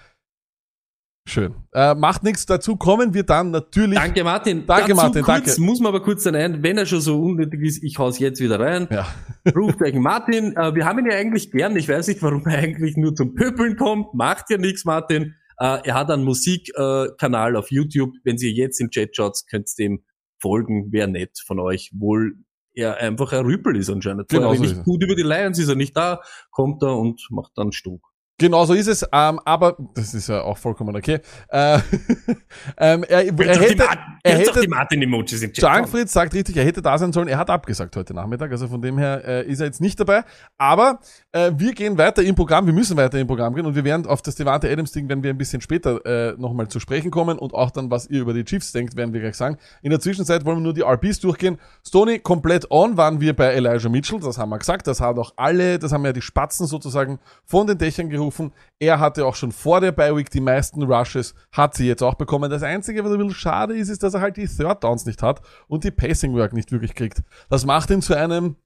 Schön. Äh, macht nichts. Dazu kommen wir dann natürlich. Danke, Martin. Danke, Dazu Martin, kurz, danke. Muss man aber kurz sein, ein, wenn er schon so unnötig ist, ich hau's jetzt wieder rein. Ja. Rufzeichen Martin, äh, wir haben ihn ja eigentlich gern. Ich weiß nicht, warum er eigentlich nur zum Pöpeln kommt. Macht ja nichts, Martin. Äh, er hat einen Musikkanal äh, auf YouTube. Wenn Sie jetzt im Chat schaut, könnt ihr dem folgen. Wäre nett von euch. Wohl er einfach ein Rüpel ist anscheinend. Genau ich er. gut über die Lions ist er nicht da, kommt er und macht dann Stunk. Genau so ist es. Ähm, aber das ist ja auch vollkommen okay. Äh, ähm, er, er hätte, er hätte, die Martin-Emojis im Chat. Sagt richtig, er hätte da sein sollen. Er hat abgesagt heute Nachmittag, also von dem her äh, ist er jetzt nicht dabei. Aber äh, wir gehen weiter im Programm, wir müssen weiter im Programm gehen und wir werden auf das Devante Adams Ding, wenn wir ein bisschen später äh, nochmal zu sprechen kommen und auch dann, was ihr über die Chiefs denkt, werden wir gleich sagen. In der Zwischenzeit wollen wir nur die RPs durchgehen. Stoney, komplett on waren wir bei Elijah Mitchell, das haben wir gesagt, das haben auch alle, das haben ja die Spatzen sozusagen von den Dächern gerufen. Er hatte auch schon vor der Bye Week die meisten Rushes, hat sie jetzt auch bekommen. Das Einzige, was ein bisschen schade ist, ist, dass er halt die Third Downs nicht hat und die Passing Work nicht wirklich kriegt. Das macht ihn zu einem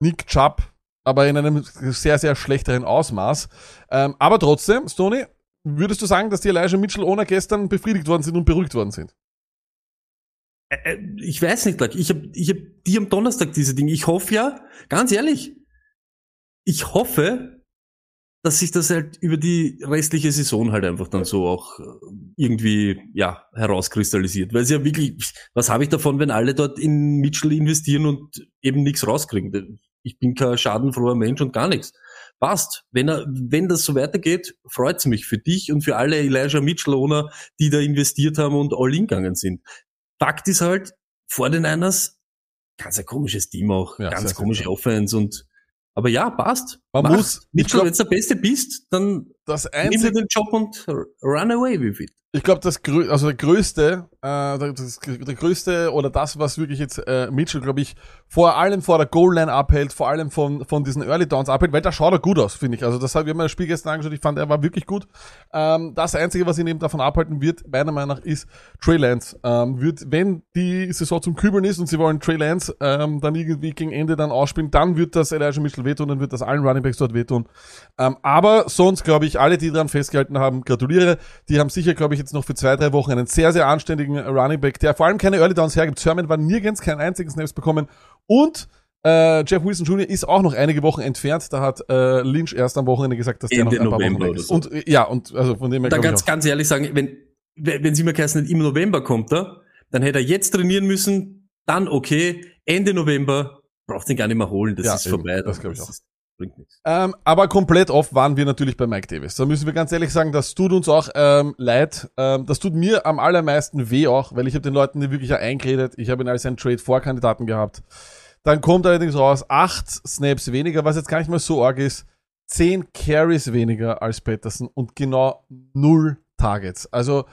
Nick Chubb, aber in einem sehr, sehr schlechteren Ausmaß. Ähm, aber trotzdem, Stoney, würdest du sagen, dass die Elijah Mitchell ohne gestern befriedigt worden sind und beruhigt worden sind? Äh, äh, ich weiß nicht, Lack. Ich habe ich hab die am Donnerstag diese Dinge. Ich hoffe ja, ganz ehrlich, ich hoffe, dass sich das halt über die restliche Saison halt einfach dann so auch äh, irgendwie ja herauskristallisiert. Weil es ja wirklich, was habe ich davon, wenn alle dort in Mitchell investieren und eben nichts rauskriegen? Ich bin kein schadenfroher Mensch und gar nichts. Passt. Wenn er, wenn das so weitergeht, freut's mich für dich und für alle Elijah Mitchell-Owner, die da investiert haben und all in gegangen sind. Fakt ist halt, vor den Niners, ganz ein komisches Team auch, Ja, ganz komische. Offense und, aber ja, passt. Man Macht. muss- Mitchell, wenn du der Beste bist, dann Das nimm dir den Job und run away with it. Ich glaube, das grö also der größte, äh, das, der größte oder das, was wirklich jetzt äh, Mitchell, glaube ich, vor allem vor der Goal Line abhält, vor allem von, von diesen Early Downs abhält, weil da schaut er gut aus, finde ich. Also das hat, wir haben das Spiel gestern angeschaut, ich fand, er war wirklich gut. Ähm, das Einzige, was ihn eben davon abhalten wird, meiner Meinung nach, ist Trey Lance. Ähm, wird, wenn die Saison zum Kübeln ist und sie wollen Trey Lance ähm, dann irgendwie gegen Ende dann ausspielen, dann wird das Elijah Mitchell wehtun, dann wird das allen Running Backs dort wehtun. Ähm, aber sonst, glaube ich, alle, die daran festgehalten haben, gratuliere. Die haben sicher, glaube ich, jetzt noch für zwei, drei Wochen einen sehr, sehr anständigen Running Back, der vor allem keine Early Downs hergibt. Sermon war nirgends keinen einzigen Snaps bekommen. Und äh, Jeff Wilson Jr. ist auch noch einige Wochen entfernt. Da hat äh, Lynch erst am Wochenende gesagt, dass der Ende noch ein paar November Wochen weg oder ist. so. Und äh, ja, und also von dem her Da glaube ich ganz, ganz ehrlich sagen, wenn, wenn sie mir hat, im November kommt er, dann hätte er jetzt trainieren müssen, dann okay, Ende November, braucht ihn gar nicht mehr holen, das Ja, ist eben, vorbei. das glaub ich auch. ist- bringt nichts. Ähm, aber komplett off waren wir natürlich bei Mike Davis. Da müssen wir ganz ehrlich sagen, das tut uns auch ähm, leid. Ähm, das tut mir am allermeisten weh auch, weil ich habe den Leuten die wirklich eingeredet. Ich habe ihn als einen Trade-Vorkandidaten gehabt. Dann kommt allerdings raus, acht Snaps weniger, was jetzt gar nicht mal so arg ist. Zehn Carries weniger als Patterson und genau null Targets. Also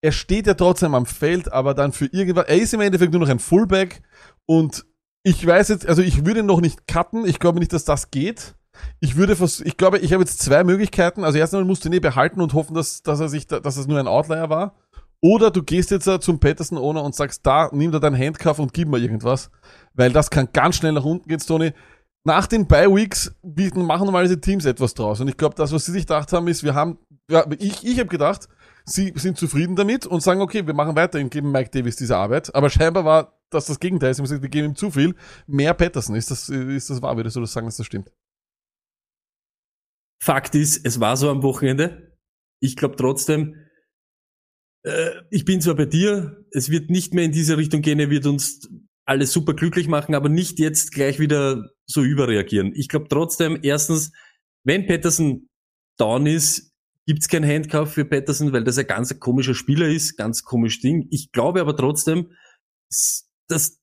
er steht ja trotzdem am Feld, aber dann für irgendwas, er ist im Endeffekt nur noch ein Fullback und ich weiß jetzt, also ich würde noch nicht cutten, ich glaube nicht, dass das geht. Ich würde vers ich glaube, ich habe jetzt zwei Möglichkeiten. Also erstmal musst du ihn eh behalten und hoffen, dass, dass er sich, da, dass es nur ein Outlier war. Oder du gehst jetzt äh, zum Patterson Owner und sagst, da, nimm dir deinen Handcuff und gib mir irgendwas. Weil das kann ganz schnell nach unten gehen, Tony. Nach den Bye Weeks bieten, machen normalerweise Teams etwas draus. Und ich glaube, das, was sie sich gedacht haben, ist, wir haben, ja, ich, ich habe gedacht, sie sind zufrieden damit und sagen, okay, wir machen weiter und geben Mike Davis diese Arbeit. Aber scheinbar war das das Gegenteil. Sie haben gesagt, wir geben ihm zu viel. Mehr Patterson. Ist das, ist das wahr? Würdest du das sagen, dass das stimmt? Fakt ist, es war so am Wochenende. Ich glaube trotzdem, äh, ich bin zwar bei dir, es wird nicht mehr in diese Richtung gehen, er wird uns alles super glücklich machen, aber nicht jetzt gleich wieder so überreagieren. Ich glaube trotzdem, erstens, wenn Patterson down ist, gibt's kein Handcuff für Patterson, weil das ein ganz komischer Spieler ist, ganz komisch Ding. Ich glaube aber trotzdem, dass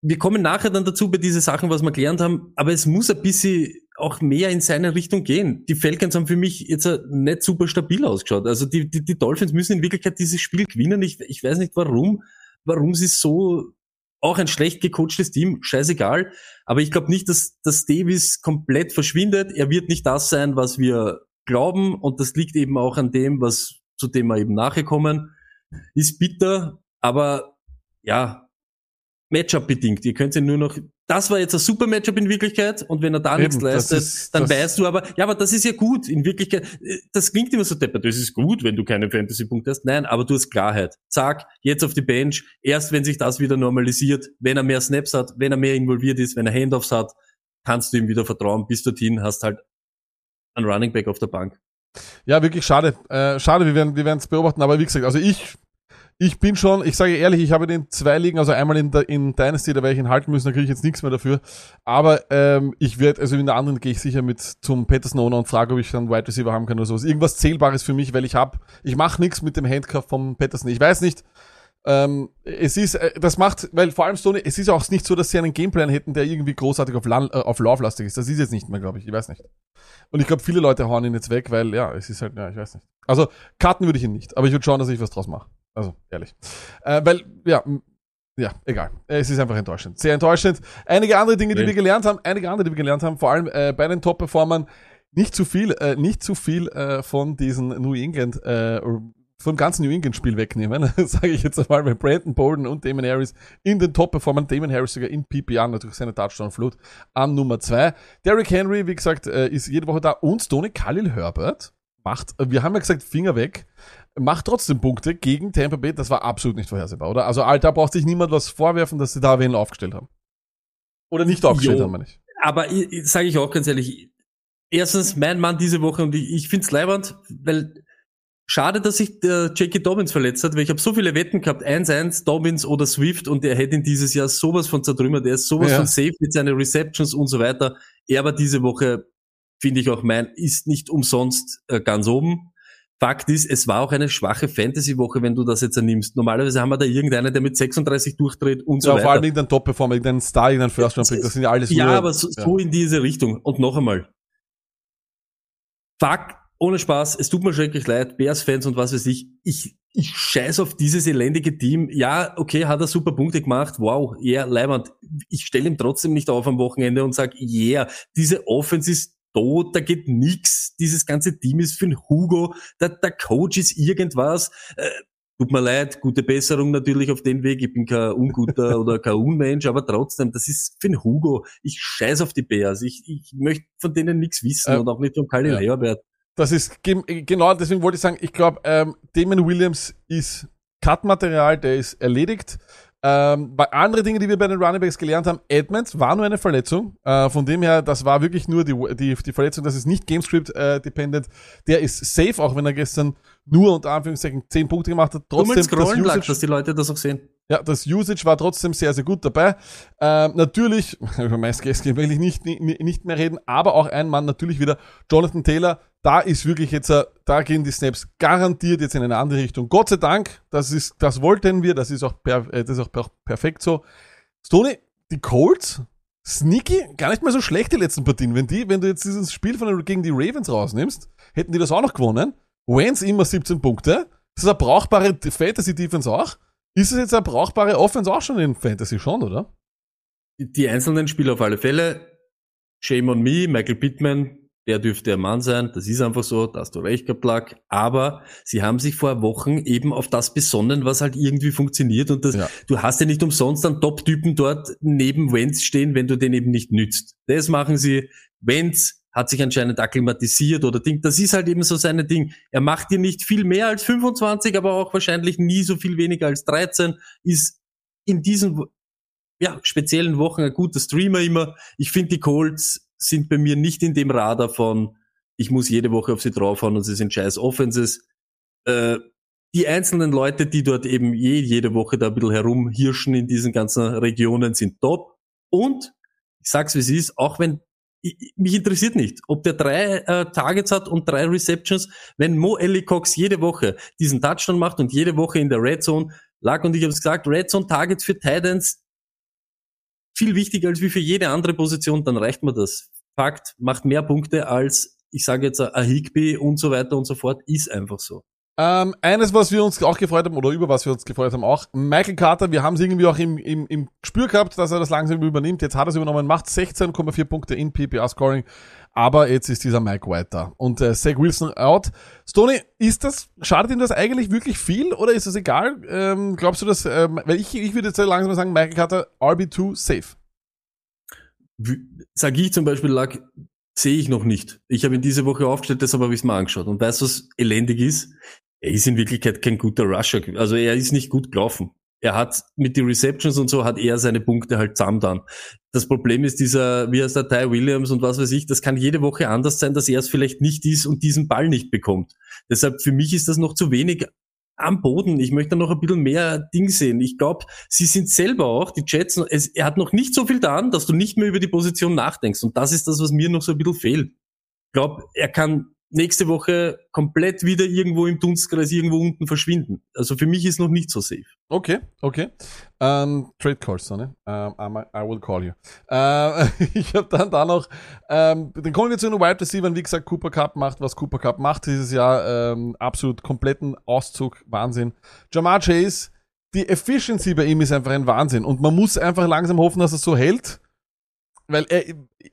wir kommen nachher dann dazu bei diese Sachen, was wir gelernt haben, aber es muss ein bisschen auch mehr in seine Richtung gehen. Die Falcons haben für mich jetzt nicht super stabil ausgeschaut. Also die, die, die Dolphins müssen in Wirklichkeit dieses Spiel gewinnen. Ich, ich weiß nicht warum, warum sie so auch ein schlecht gecoachtes Team, scheißegal. Aber ich glaube nicht, dass, dass Davis komplett verschwindet. Er wird nicht das sein, was wir glauben. Und das liegt eben auch an dem, was zu dem wir eben nachgekommen. Ist bitter, aber ja, Matchup bedingt. Ihr könnt ja nur noch, das war jetzt ein super Matchup in Wirklichkeit und wenn er da Eben, nichts leistet, ist, dann weißt du aber, ja, aber das ist ja gut. In Wirklichkeit, das klingt immer so deppert, das ist gut, wenn du keine Fantasy-Punkte hast. Nein, aber du hast Klarheit. Zack, jetzt auf die Bench. Erst wenn sich das wieder normalisiert, wenn er mehr Snaps hat, wenn er mehr involviert ist, wenn er Handoffs hat, kannst du ihm wieder vertrauen. Bis dorthin hast halt einen Running Back auf der Bank. Ja, wirklich schade. Äh, schade, wir werden wir werden es beobachten, aber wie gesagt, also ich ich bin schon, ich sage ehrlich, ich habe den zwei Ligen, also einmal in, der, in Dynasty, da werde ich ihn halten müssen, da kriege ich jetzt nichts mehr dafür. Aber ähm, ich werde, also in der anderen gehe ich sicher mit zum Peterson Owner und frage, ob ich dann Wide Receiver haben kann oder sowas. Irgendwas Zählbares für mich, weil ich habe, ich mache nichts mit dem Handcuff vom Peterson. Ich weiß nicht, ähm, es ist, äh, das macht, weil vor allem Stoney, es ist auch nicht so, dass sie einen Gameplan hätten, der irgendwie großartig auf, Lan, äh, auf Lauflastig ist. Das ist jetzt nicht mehr, glaube ich. Ich weiß nicht. Und ich glaube, viele Leute hauen ihn jetzt weg, weil, ja, es ist halt, ja, ich weiß nicht. Also, Karten würde ich ihn nicht, aber ich würde schauen, dass ich was draus mache. Also, ehrlich. Äh, weil, ja, ja, egal. Es ist einfach enttäuschend. Sehr enttäuschend. Einige andere Dinge, die wir gelernt haben, einige andere, die wir gelernt haben, vor allem äh, bei den Top-Performern, nicht zu viel, äh, nicht zu viel äh, von diesen New England, äh, vom ganzen New England-Spiel wegnehmen, sage ich jetzt einmal, bei Brandon Bolden und Damon Harris in den Top-Performern, Damon Harris sogar in PPR, natürlich seine Touchdown-Flut an Nummer zwei. Derrick Henry, wie gesagt, äh, ist jede Woche da und Stoney Khalil Herbert macht, wir haben ja gesagt, Finger weg, macht trotzdem Punkte gegen Tampa Bay. Das war absolut nicht vorhersehbar, oder? Also, Alter, braucht sich niemand was vorwerfen, dass sie da wen aufgestellt haben. Oder nicht aufgestellt jo, haben, meine ich. Aber sage ich auch ganz ehrlich, erstens mein Mann diese Woche und ich, ich finde es leibend, weil schade, dass sich der Jackie Dobbins verletzt hat, weil ich habe so viele Wetten gehabt, 1-1, Dobbins oder Swift und er hätte ihn dieses Jahr sowas von zertrümmert, er ist sowas ja. von safe mit seinen Receptions und so weiter. Er war diese Woche, finde ich auch mein, ist nicht umsonst äh, ganz oben. Fakt ist, es war auch eine schwache Fantasy-Woche, wenn du das jetzt ernimmst. Normalerweise haben wir da irgendeinen, der mit 36 durchdreht und so ja, weiter. vor allem irgendein Top-Performer, irgendein Star, irgendein First Round das sind ja alles Ja, nur, aber so, ja. so in diese Richtung. Und noch einmal. Fuck, ohne Spaß, es tut mir schrecklich leid, Bears-Fans und was weiß ich, ich, ich scheiß auf dieses elendige Team. Ja, okay, hat er super Punkte gemacht, wow, ja, yeah, leibend. Ich stelle ihm trotzdem nicht auf am Wochenende und sag, yeah, diese Offense ist tot, da geht nix, dieses ganze Team ist für den Hugo, der, der Coach ist irgendwas. Äh, tut mir leid, gute Besserung natürlich auf den Weg, ich bin kein unguter oder kein Unmensch, aber trotzdem, das ist für den Hugo. Ich scheiß auf die Bears, ich, ich möchte von denen nichts wissen äh, und auch nicht von Kyle ja. Herbert. Das ist genau, deswegen wollte ich sagen, ich glaube, ähm, Damon Williams ist Cut-Material, der ist erledigt. Ähm, bei andere Dinge, die wir bei den Runningbacks gelernt haben, Edmonds war nur eine Verletzung. Äh, von dem her, das war wirklich nur die, die, die Verletzung, das ist nicht GameScript äh, dependent. Der ist safe, auch wenn er gestern nur unter Anführungszeichen 10 Punkte gemacht hat. Trotzdem das Usage, dass die Leute das auch sehen. Ja, das Usage war trotzdem sehr, sehr gut dabei. Ähm, natürlich, über MySCS will ich nicht, nicht, mehr reden, aber auch ein Mann natürlich wieder, Jonathan Taylor, da ist wirklich jetzt, äh, da gehen die Snaps garantiert jetzt in eine andere Richtung. Gott sei Dank, das ist, das wollten wir, das ist auch, per, äh, das ist auch per, perfekt so. Stoney, die Colts, sneaky, gar nicht mehr so schlecht die letzten Partien. Wenn die, wenn du jetzt dieses Spiel von gegen die Ravens rausnimmst, hätten die das auch noch gewonnen. Wentz immer 17 Punkte. Das ist eine brauchbare Fantasy-Defense auch. Ist es jetzt eine brauchbare Offense auch schon in Fantasy schon, oder? Die einzelnen Spieler auf alle Fälle. Shame on me, Michael Pittman, der dürfte der Mann sein, das ist einfach so, da hast du recht gehabt, Plug. Aber sie haben sich vor Wochen eben auf das besonnen, was halt irgendwie funktioniert und das, ja. du hast ja nicht umsonst einen Top-Typen dort neben Wenz stehen, wenn du den eben nicht nützt. Das machen sie. Wenz hat sich anscheinend akklimatisiert oder Ding. Das ist halt eben so seine Ding. Er macht dir nicht viel mehr als 25, aber auch wahrscheinlich nie so viel weniger als 13, ist in diesen ja, speziellen Wochen ein guter Streamer immer. Ich finde die Colts sind bei mir nicht in dem Radar von, ich muss jede Woche auf sie draufhauen und sie sind scheiß Offenses. Äh, die einzelnen Leute, die dort eben je, jede Woche da ein bisschen herumhirschen in diesen ganzen Regionen, sind top. Und ich sag's wie es ist, auch wenn ich, mich interessiert nicht, ob der drei äh, Targets hat und drei Receptions. Wenn Mo Ellie Cox jede Woche diesen Touchdown macht und jede Woche in der Red Zone lag und ich habe es gesagt, Red Zone Targets für Titans viel wichtiger als wie für jede andere Position, dann reicht mir das. Fakt, macht mehr Punkte als, ich sage jetzt, ein Higby und so weiter und so fort, ist einfach so. Ähm, eines, was wir uns auch gefreut haben, oder über was wir uns gefreut haben auch, Michael Carter, wir haben es irgendwie auch im, im, im Gespür gehabt, dass er das langsam übernimmt. Jetzt hat er es übernommen, macht 16,4 Punkte in PPR-Scoring, aber jetzt ist dieser Mike White da. Und äh, Zach Wilson out. Stoney, ist das, schadet ihm das eigentlich wirklich viel oder ist das egal? Ähm, glaubst du das, ähm, weil ich, ich würde jetzt langsam sagen, Michael Carter, RB2 safe. Sag ich zum Beispiel, lag, sehe ich noch nicht. Ich habe ihn diese Woche aufgestellt, deshalb habe ich mal angeschaut. Und weißt du, was elendig ist? er ist in Wirklichkeit kein guter Rusher. Also er ist nicht gut gelaufen. Er hat mit den Receptions und so hat er seine Punkte halt dann. Das Problem ist dieser, wie heißt der, Ty Williams und was weiß ich, das kann jede Woche anders sein, dass er es vielleicht nicht ist und diesen Ball nicht bekommt. Deshalb für mich ist das noch zu wenig am Boden. Ich möchte noch ein bisschen mehr Ding sehen. Ich glaube, sie sind selber auch, die Jets, es, er hat noch nicht so viel da, dass du nicht mehr über die Position nachdenkst. Und das ist das, was mir noch so ein bisschen fehlt. Ich glaube, er kann nächste Woche komplett wieder irgendwo im Dunstkreis irgendwo unten verschwinden. Also für mich ist noch nicht so safe. Okay, okay. Um, Trade Calls, ne? Um, I will call you. Uh, ich habe dann da noch, um, dann kommen wir zu den Wide Receivers. Wie gesagt, Cooper Cup macht, was Cooper Cup macht dieses Jahr. Um, absolut kompletten Auszug, Wahnsinn. Jamar Chase, die Efficiency bei ihm ist einfach ein Wahnsinn. Und man muss einfach langsam hoffen, dass er so hält weil er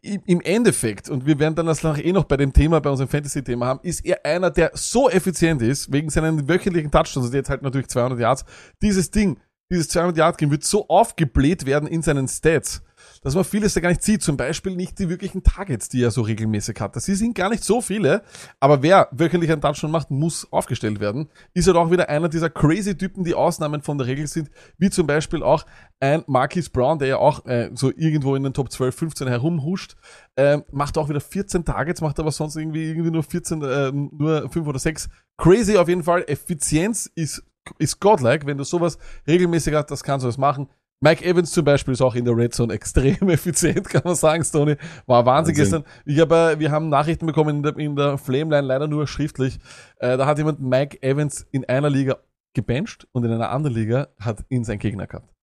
im Endeffekt, und wir werden dann das nachher eh noch bei dem Thema, bei unserem Fantasy-Thema haben, ist er einer, der so effizient ist, wegen seinen wöchentlichen Touchdowns, also jetzt halt natürlich 200 Yards, dieses Ding, dieses 200 Yard Game wird so aufgebläht werden in seinen Stats, dass man vieles da gar nicht sieht. Zum Beispiel nicht die wirklichen Targets, die er so regelmäßig hat. Das sind gar nicht so viele, aber wer wöchentlich einen Touchdown macht, muss aufgestellt werden. Ist halt auch wieder einer dieser crazy Typen, die Ausnahmen von der Regel sind, wie zum Beispiel auch ein Marquis Brown, der ja auch äh, so irgendwo in den Top 12, 15 herumhuscht, äh, macht auch wieder 14 Targets, macht aber sonst irgendwie, irgendwie nur 14, äh, nur 5 oder 6. Crazy auf jeden Fall. Effizienz ist ist godlike, wenn du sowas regelmäßig hast, das kannst du das machen. Mike Evans zum Beispiel ist auch in der Red Zone extrem effizient, kann man sagen, Stoney. War Wahnsinn, Wahnsinn. gestern. Ich habe, äh, wir haben Nachrichten bekommen in der, in der Flameline, leider nur schriftlich. Äh, da hat jemand Mike Evans in einer Liga gebencht und in einer anderen Liga hat ihn sein Gegner gehabt.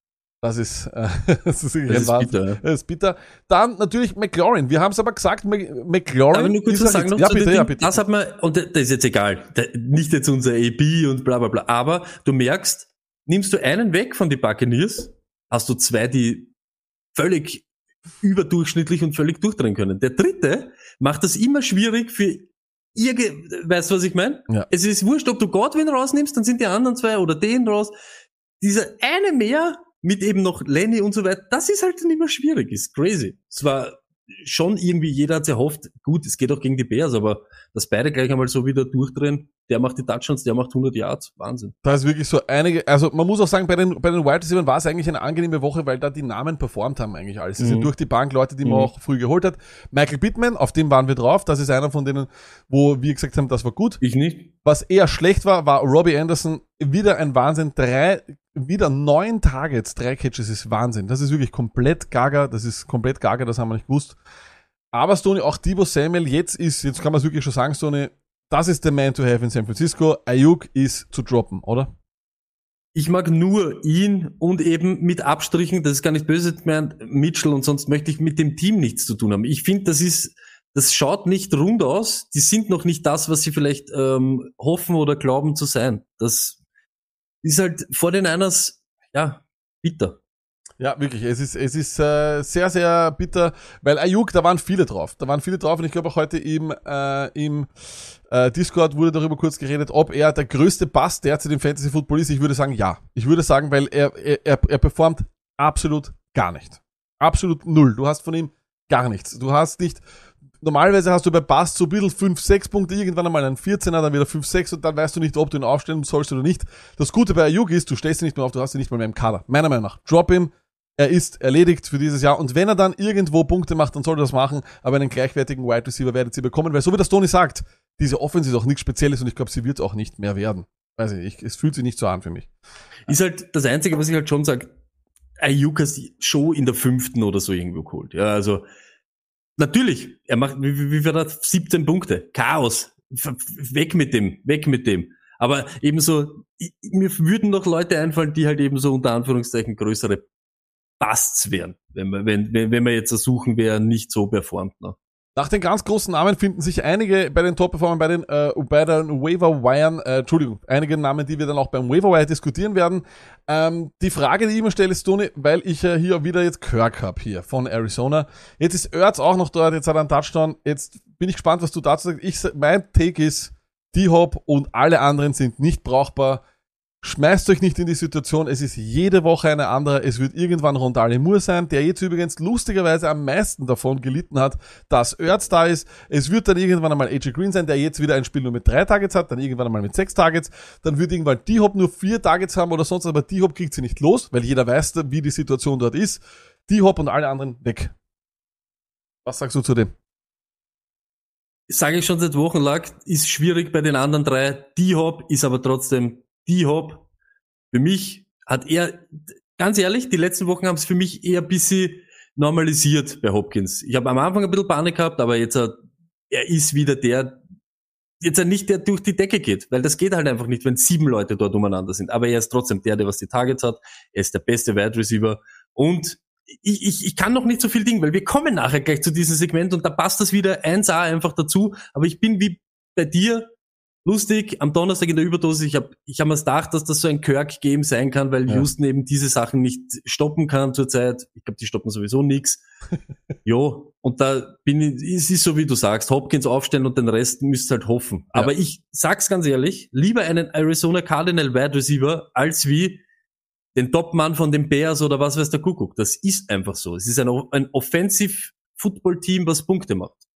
Das ist, äh, das ist, das ist bitter. Das ist bitter. Dann natürlich McLaurin. Wir haben es aber gesagt, McLaurin. Aber nur kurz zu sagen, noch ja, bitte, ja, bitte. Das hat man, und das ist jetzt egal. Nicht jetzt unser AB und bla, bla, bla. Aber du merkst, nimmst du einen weg von die Buccaneers, hast du zwei, die völlig überdurchschnittlich und völlig durchdrehen können. Der dritte macht das immer schwierig für Irge, weißt du, was ich meine? Ja. Es ist wurscht, ob du Godwin rausnimmst, dann sind die anderen zwei oder den raus. Dieser eine mehr mit eben noch Lenny und so weiter, das ist halt dann immer schwierig, ist crazy. Es war schon irgendwie, jeder hat erhofft, gut, es geht auch gegen die Bears, aber dass beide gleich einmal so wieder durchdrehen, der macht die Touchdowns, der macht 100 Yards, Wahnsinn. Da ist wirklich so einige, also man muss auch sagen, bei den, bei den Wide Receivers war es eigentlich eine angenehme Woche, weil da die Namen performt haben eigentlich alles. Es mhm. sind durch die Bank Leute, die man mhm. auch früh geholt hat. Michael Pittman, auf dem waren wir drauf, das ist einer von denen, wo wir gesagt haben, das war gut. Ich nicht. Was eher schlecht war, war Robbie Anderson, wieder ein Wahnsinn, drei, wieder neun Targets, drei Catches ist Wahnsinn. Das ist wirklich komplett gaga, das ist komplett gaga, das haben wir nicht gewusst. Aber Stoney, auch Debo Samuel, jetzt ist, jetzt kann man es wirklich schon sagen, Stoney, das ist der Man to have in San Francisco. Ayuk ist zu droppen, oder? Ich mag nur ihn und eben mit Abstrichen, das ist gar nicht böse gemeint, Mitchell und sonst möchte ich mit dem Team nichts zu tun haben. Ich finde, das ist, das schaut nicht rund aus. Die sind noch nicht das, was sie vielleicht ähm, hoffen oder glauben zu sein. Das ist halt vor den Einers, ja, bitter. Ja, wirklich. Es ist, es ist äh, sehr, sehr bitter, weil Ayuk, da waren viele drauf. Da waren viele drauf und ich glaube auch heute im, äh, im äh, Discord wurde darüber kurz geredet, ob er der größte Bass derzeit im Fantasy Football ist. Ich würde sagen, ja. Ich würde sagen, weil er, er, er performt absolut gar nicht. Absolut null. Du hast von ihm gar nichts. Du hast nicht, normalerweise hast du bei Bass so ein bisschen 5, 6 Punkte, irgendwann einmal einen 14er, dann wieder 5, 6 und dann weißt du nicht, ob du ihn aufstellen sollst oder nicht. Das Gute bei Ayuk ist, du stellst ihn nicht mehr auf, du hast ihn nicht mal mehr im Kader. Meiner Meinung nach. Drop him, er ist erledigt für dieses Jahr. Und wenn er dann irgendwo Punkte macht, dann soll er das machen. Aber einen gleichwertigen Wide Receiver werdet ihr bekommen, weil so wie das Tony sagt, diese Offense ist auch nichts Spezielles und ich glaube, sie wird auch nicht mehr werden. Weiß ich, ich, es fühlt sich nicht so an für mich. Ist halt das Einzige, was ich halt schon sage, Ayuk hat schon in der fünften oder so irgendwo geholt. Ja, also natürlich, er macht, wie, wie, wie das? 17 Punkte. Chaos. Weg mit dem, weg mit dem. Aber ebenso, mir würden noch Leute einfallen, die halt eben so unter Anführungszeichen größere Busts wären, wenn wir, wenn, wenn, wenn wir jetzt versuchen, wer nicht so performt. Ne? Nach den ganz großen Namen finden sich einige bei den Top-Performern, bei den, äh, bei den Waiver-Wiren, äh, Entschuldigung, einige Namen, die wir dann auch beim Waiver-Wire diskutieren werden. Ähm, die Frage, die ich immer stelle, ist, Tony, weil ich äh, hier wieder jetzt Kirk hab hier von Arizona. Jetzt ist Ertz auch noch dort, jetzt hat er einen Touchdown. Jetzt bin ich gespannt, was du dazu sagst. Ich, mein Take ist, D-Hop und alle anderen sind nicht brauchbar. Schmeißt euch nicht in die Situation, es ist jede Woche eine andere, es wird irgendwann Rondale Moore sein, der jetzt übrigens lustigerweise am meisten davon gelitten hat, dass Ertz da ist. Es wird dann irgendwann einmal AJ Green sein, der jetzt wieder ein Spiel nur mit drei Targets hat, dann irgendwann einmal mit sechs Targets, dann wird irgendwann D-Hop nur vier Targets haben oder sonst, aber D-Hop kriegt sie nicht los, weil jeder weiß, wie die Situation dort ist. D-Hop und alle anderen weg. Was sagst du zu dem? Sage ich schon seit Wochen lang, ist schwierig bei den anderen drei. D-Hop ist aber trotzdem D-Hop, für mich hat er, ganz ehrlich, die letzten Wochen haben es für mich eher ein bisschen normalisiert bei Hopkins. Ich habe am Anfang ein bisschen Panik gehabt, aber jetzt, er ist wieder der, jetzt nicht der durch die Decke geht, weil das geht halt einfach nicht, wenn sieben Leute dort umeinander sind. Aber er ist trotzdem der, der was die Targets hat. Er ist der beste Wide Receiver und ich, ich, ich kann noch nicht so viel Ding, weil wir kommen nachher gleich zu diesem Segment und da passt das wieder 1A einfach dazu. Aber ich bin wie bei dir lustig, am Donnerstag in der Überdosis, ich habe ich hab mir gedacht, dass das so ein Kirk-Game sein kann, weil ja. Houston eben diese Sachen nicht stoppen kann zurzeit. Ich glaube, die stoppen sowieso nix. jo, und da bin ich, es ist so wie du sagst, Hopkins aufstellen und den Rest müsst halt hoffen. Ja. Aber ich sag's ganz ehrlich, lieber einen Arizona Cardinal Wide Receiver als wie den Topmann von den Bears oder was weiß der Kuckuck. Das ist einfach so. Es ist ein, ein Offensive Football Team, was Punkte macht.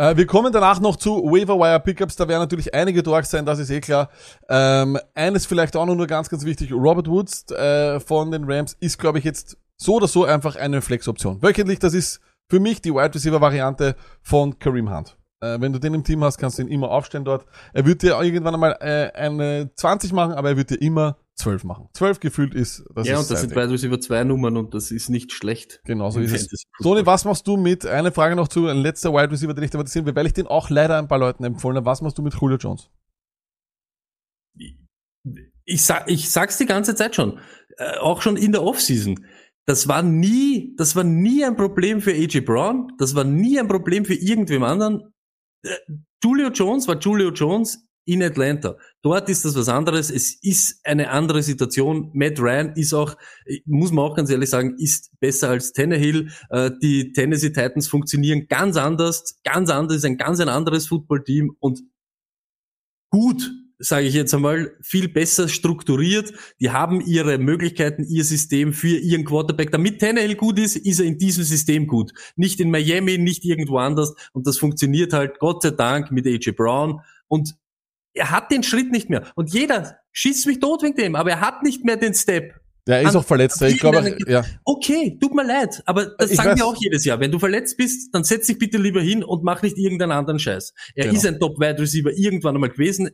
Äh, wir kommen danach noch zu Waiver Pickups. Da werden natürlich einige durch sein, das ist eh klar. Ähm, eines vielleicht auch noch nur ganz, ganz wichtig. Robert Woods äh, von den Rams ist, glaube ich, jetzt so oder so einfach eine Flex-Option. Wöchentlich, das ist für mich die Wide Receiver Variante von Kareem Hunt. Äh, wenn du den im Team hast, kannst du ihn immer aufstellen dort. Er wird dir irgendwann einmal äh, eine 20 machen, aber er wird dir immer 12 machen. 12 gefühlt ist, das Ja, ist und das sind Wide Receiver zwei Nummern und das ist nicht schlecht. Genau so ist es. Sony, was machst du mit, eine Frage noch zu, ein letzter Wide Receiver, den ich thematisieren will, weil ich den auch leider ein paar Leuten empfohlen habe. Was machst du mit Julio Jones? Ich, sag, ich sag's die ganze Zeit schon. Äh, auch schon in der Offseason. Das war nie, das war nie ein Problem für AJ Brown. Das war nie ein Problem für irgendwem anderen. Äh, Julio Jones war Julio Jones in Atlanta. Dort ist das was anderes. Es ist eine andere Situation. Matt Ryan ist auch, muss man auch ganz ehrlich sagen, ist besser als Tannehill. Äh, die Tennessee Titans funktionieren ganz anders, ganz anders, ist ein ganz ein anderes Footballteam und gut, sage ich jetzt einmal, viel besser strukturiert. Die haben ihre Möglichkeiten, ihr System für ihren Quarterback. Damit Tannehill gut ist, ist er in diesem System gut. Nicht in Miami, nicht irgendwo anders. Und das funktioniert halt Gott sei Dank mit AJ Brown. Und er hat den Schritt nicht mehr. Und jeder schießt mich tot wegen dem, aber er hat nicht mehr den Step. Ja, er ist auch verletzt. Ich glaube, ja. Okay, tut mir leid, aber das ich sagen weiß. wir auch jedes Jahr. Wenn du verletzt bist, dann setz dich bitte lieber hin und mach nicht irgendeinen anderen Scheiß. Er genau. ist ein Top-Wide Receiver irgendwann einmal gewesen.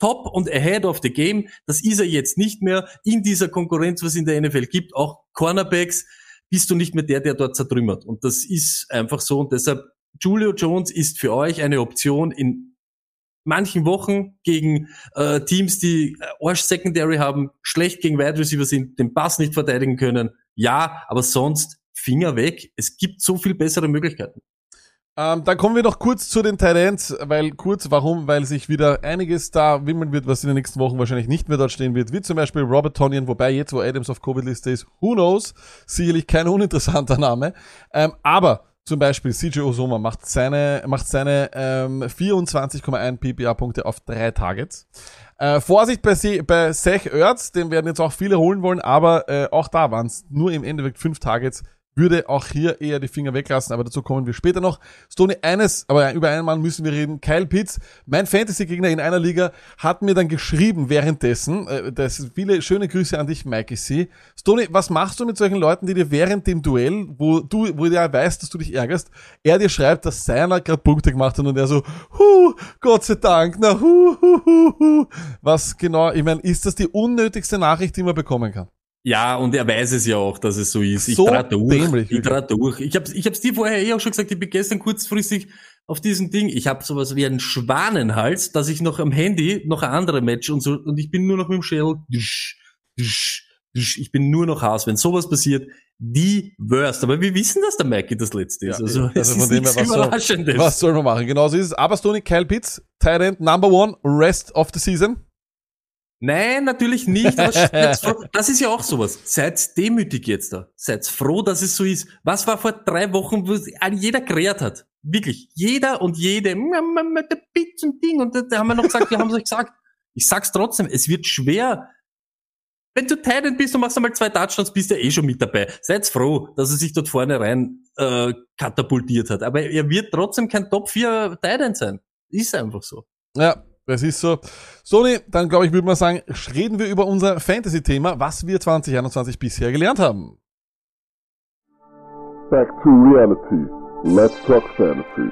Top und ahead of the game. Das ist er jetzt nicht mehr in dieser Konkurrenz, was in der NFL gibt. Auch Cornerbacks bist du nicht mehr der, der dort zertrümmert. Und das ist einfach so. Und deshalb, Julio Jones ist für euch eine Option in manchen Wochen gegen äh, Teams, die äh, Arsch Secondary haben, schlecht gegen Wide Receiver sind, den Pass nicht verteidigen können. Ja, aber sonst Finger weg. Es gibt so viel bessere Möglichkeiten. Ähm, dann kommen wir noch kurz zu den Titans, weil kurz, warum? Weil sich wieder einiges da wimmeln wird, was in den nächsten Wochen wahrscheinlich nicht mehr dort stehen wird, wie zum Beispiel Robert Tonyan, wobei jetzt, wo Adams auf Covid-Liste ist, who knows, sicherlich kein uninteressanter Name. Ähm, aber zum Beispiel CJ Osoma macht seine, macht seine ähm, 24,1 PPA-Punkte auf drei Targets. Äh, Vorsicht bei, Se bei Sech Ertz, den werden jetzt auch viele holen wollen, aber äh, auch da waren es nur im Endeffekt fünf Targets würde auch hier eher die Finger weglassen, aber dazu kommen wir später noch. Stoney, eines, aber über einen Mann müssen wir reden. Kyle Pitts, mein Fantasy-Gegner in einer Liga, hat mir dann geschrieben währenddessen, äh, das viele schöne Grüße an dich, Mikey C. Stoney, was machst du mit solchen Leuten, die dir während dem Duell, wo du, wo der weißt, dass du dich ärgerst, er dir schreibt, dass seiner gerade Punkte gemacht hat und er so, hu, Gott sei Dank, na, hu, hu, hu, hu. Was genau, ich meine, ist das die unnötigste Nachricht, die man bekommen kann? Ja, und er weiß es ja auch, dass es so ist. Ich so draht durch. Dämlich, ich draht durch. Ich hab's, ich hab's dir vorher eh auch schon gesagt, ich bin gestern kurzfristig auf diesem Ding. Ich habe sowas wie einen Schwanenhals, dass ich noch am Handy noch ein andere Match und so, und ich bin nur noch mit dem dusch, Ich bin nur noch Haas. Wenn sowas passiert, die worst. Aber wir wissen, dass der Mikey das letzte ist. Ja, also, also es ist nichts was soll- Überraschendes. Was soll man machen? Genauso ist es. Aber Stoney, Kyle Pitts, End, Number One, Rest of the Season. Nein, natürlich nicht. Das ist ja auch sowas. Seid demütig jetzt da. Seid froh, dass es so ist. Was war vor drei Wochen, wo jeder gerät hat? Wirklich. Jeder und jede. Mit der Pitch und Ding. Und da da haben wir noch gesagt, wir haben es euch gesagt. Ich sag's trotzdem, es wird schwer. Wenn du Titan bist und machst einmal zwei Touchdowns, bist du ja eh schon mit dabei. Seid froh, dass er sich dort vorne rein äh, katapultiert hat. Aber er wird trotzdem kein Top 4 Titan sein. Ist einfach so. Ja, das ist so. Stoney, dann glaube ich, würde man sagen, reden wir über unser Fantasy-Thema, was wir 2021 bisher gelernt haben. Back to reality. Let's talk fantasy.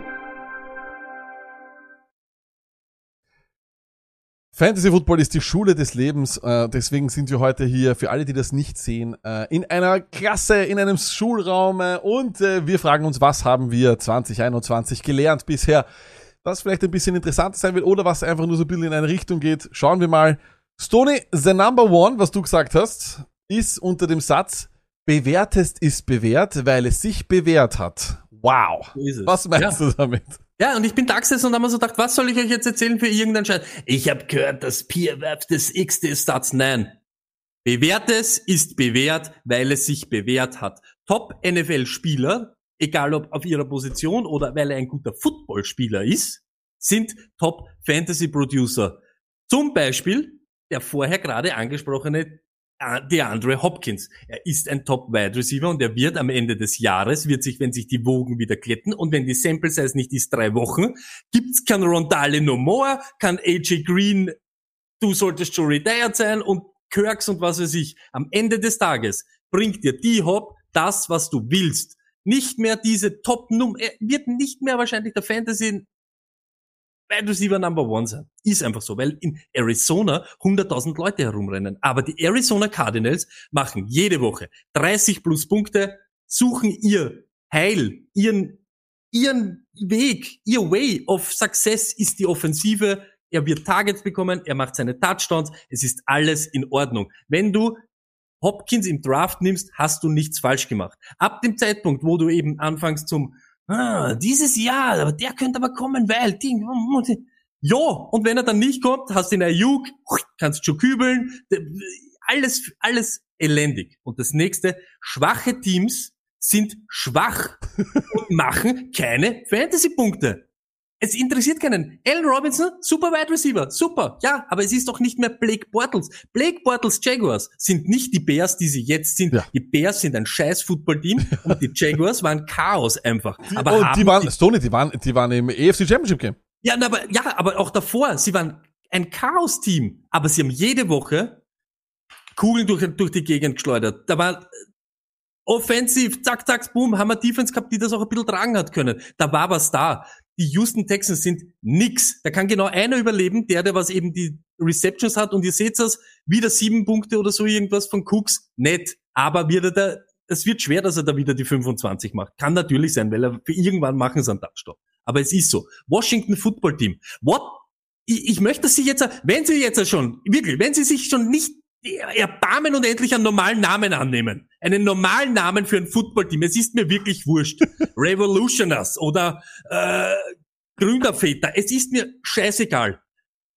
Fantasy Football ist die Schule des Lebens, äh, deswegen sind wir heute hier, für alle, die das nicht sehen, äh, in einer Klasse, in einem Schulraum äh, und äh, wir fragen uns, was haben wir 2021 gelernt bisher, was vielleicht ein bisschen interessanter sein wird oder was einfach nur so ein bisschen in eine Richtung geht. Schauen wir mal. Stoney, the number one, was du gesagt hast, ist unter dem Satz, bewertest ist bewährt, weil es sich bewährt hat. Wow. So. Was meinst ja. du damit? Ja, und ich bin da gesessen und habe mir so gedacht, was soll ich euch jetzt erzählen für irgendeinen Scheiß? Ich habe gehört, das Peer-Verb des X des Stats. Nein. Bewährtes ist bewährt, weil es sich bewährt hat. Top-NFL-Spieler, egal ob auf ihrer Position oder weil er ein guter Footballspieler ist, sind Top-Fantasy-Producer. Zum Beispiel der vorher gerade angesprochene äh, DeAndre Hopkins. Er ist ein Top-Wide Receiver und er wird am Ende des Jahres, wird sich, wenn sich die Wogen wieder glätten und wenn die Sample Size nicht ist drei Wochen, gibt's kein Rondale no more, kann AJ Green, du solltest schon retired sein und Kirks und was weiß ich. Am Ende des Tages bringt dir die Hop das, was du willst. Nicht mehr diese Top-Nummer, er wird nicht mehr wahrscheinlich der Fantasy Wide Receiver Number One sein. Ist einfach so, weil in Arizona 100.000 Leute herumrennen. Aber die Arizona Cardinals machen jede Woche 30 plus Punkte, suchen ihr Heil, ihren, ihren Weg, ihr Way of Success ist die Offensive. Er wird Targets bekommen, er macht seine Touchdowns, es ist alles in Ordnung. Wenn du Hopkins im Draft nimmst, hast du nichts falsch gemacht. Ab dem Zeitpunkt, wo du eben anfängst zum ah, dieses Jahr, aber der könnte aber kommen, weil Ding. Ja, und wenn er dann nicht kommt, hast du den Ayuk, kannst schon kübeln, alles, alles elendig. Und das nächste, schwache Teams sind schwach und machen keine Fantasy-Punkte. Es interessiert keinen. Allen Robinson, super Wide Receiver, super. Ja, aber es ist doch nicht mehr Blake Bortles. Blake Bortles Jaguars sind nicht die Bears, die sie jetzt sind. Ja. Die Bears sind ein scheiß Footballteam und die Jaguars waren Chaos einfach. Aber haben die waren, Stoney, die waren, die waren im EFC Championship Game. ja, aber, ja, aber auch davor, sie waren ein Chaos-Team, aber sie haben jede Woche Kugeln durch, durch die Gegend geschleudert. Da war äh, offensiv, zack, zack, boom, haben wir Defense gehabt, die das auch ein bisschen tragen hat können. Da war was da. Die Houston Texans sind nix. Da kann genau einer überleben, der, der was eben die Receptions hat und ihr seht das, wieder sieben Punkte oder so irgendwas von Cooks, nett. Aber wird er da, es wird schwer, dass er da wieder die 25 macht. Kann natürlich sein, weil er für irgendwann machen sie einen Touchdown. Aber es ist so. Washington Football Team. What? Ich, ich möchte, dass Sie jetzt, wenn Sie jetzt schon, wirklich, wenn Sie sich schon nicht erbarmen und endlich einen normalen Namen annehmen. Einen normalen Namen für ein Footballteam. Es ist mir wirklich wurscht. Revolutioners oder äh, Gründerväter. Es ist mir scheißegal.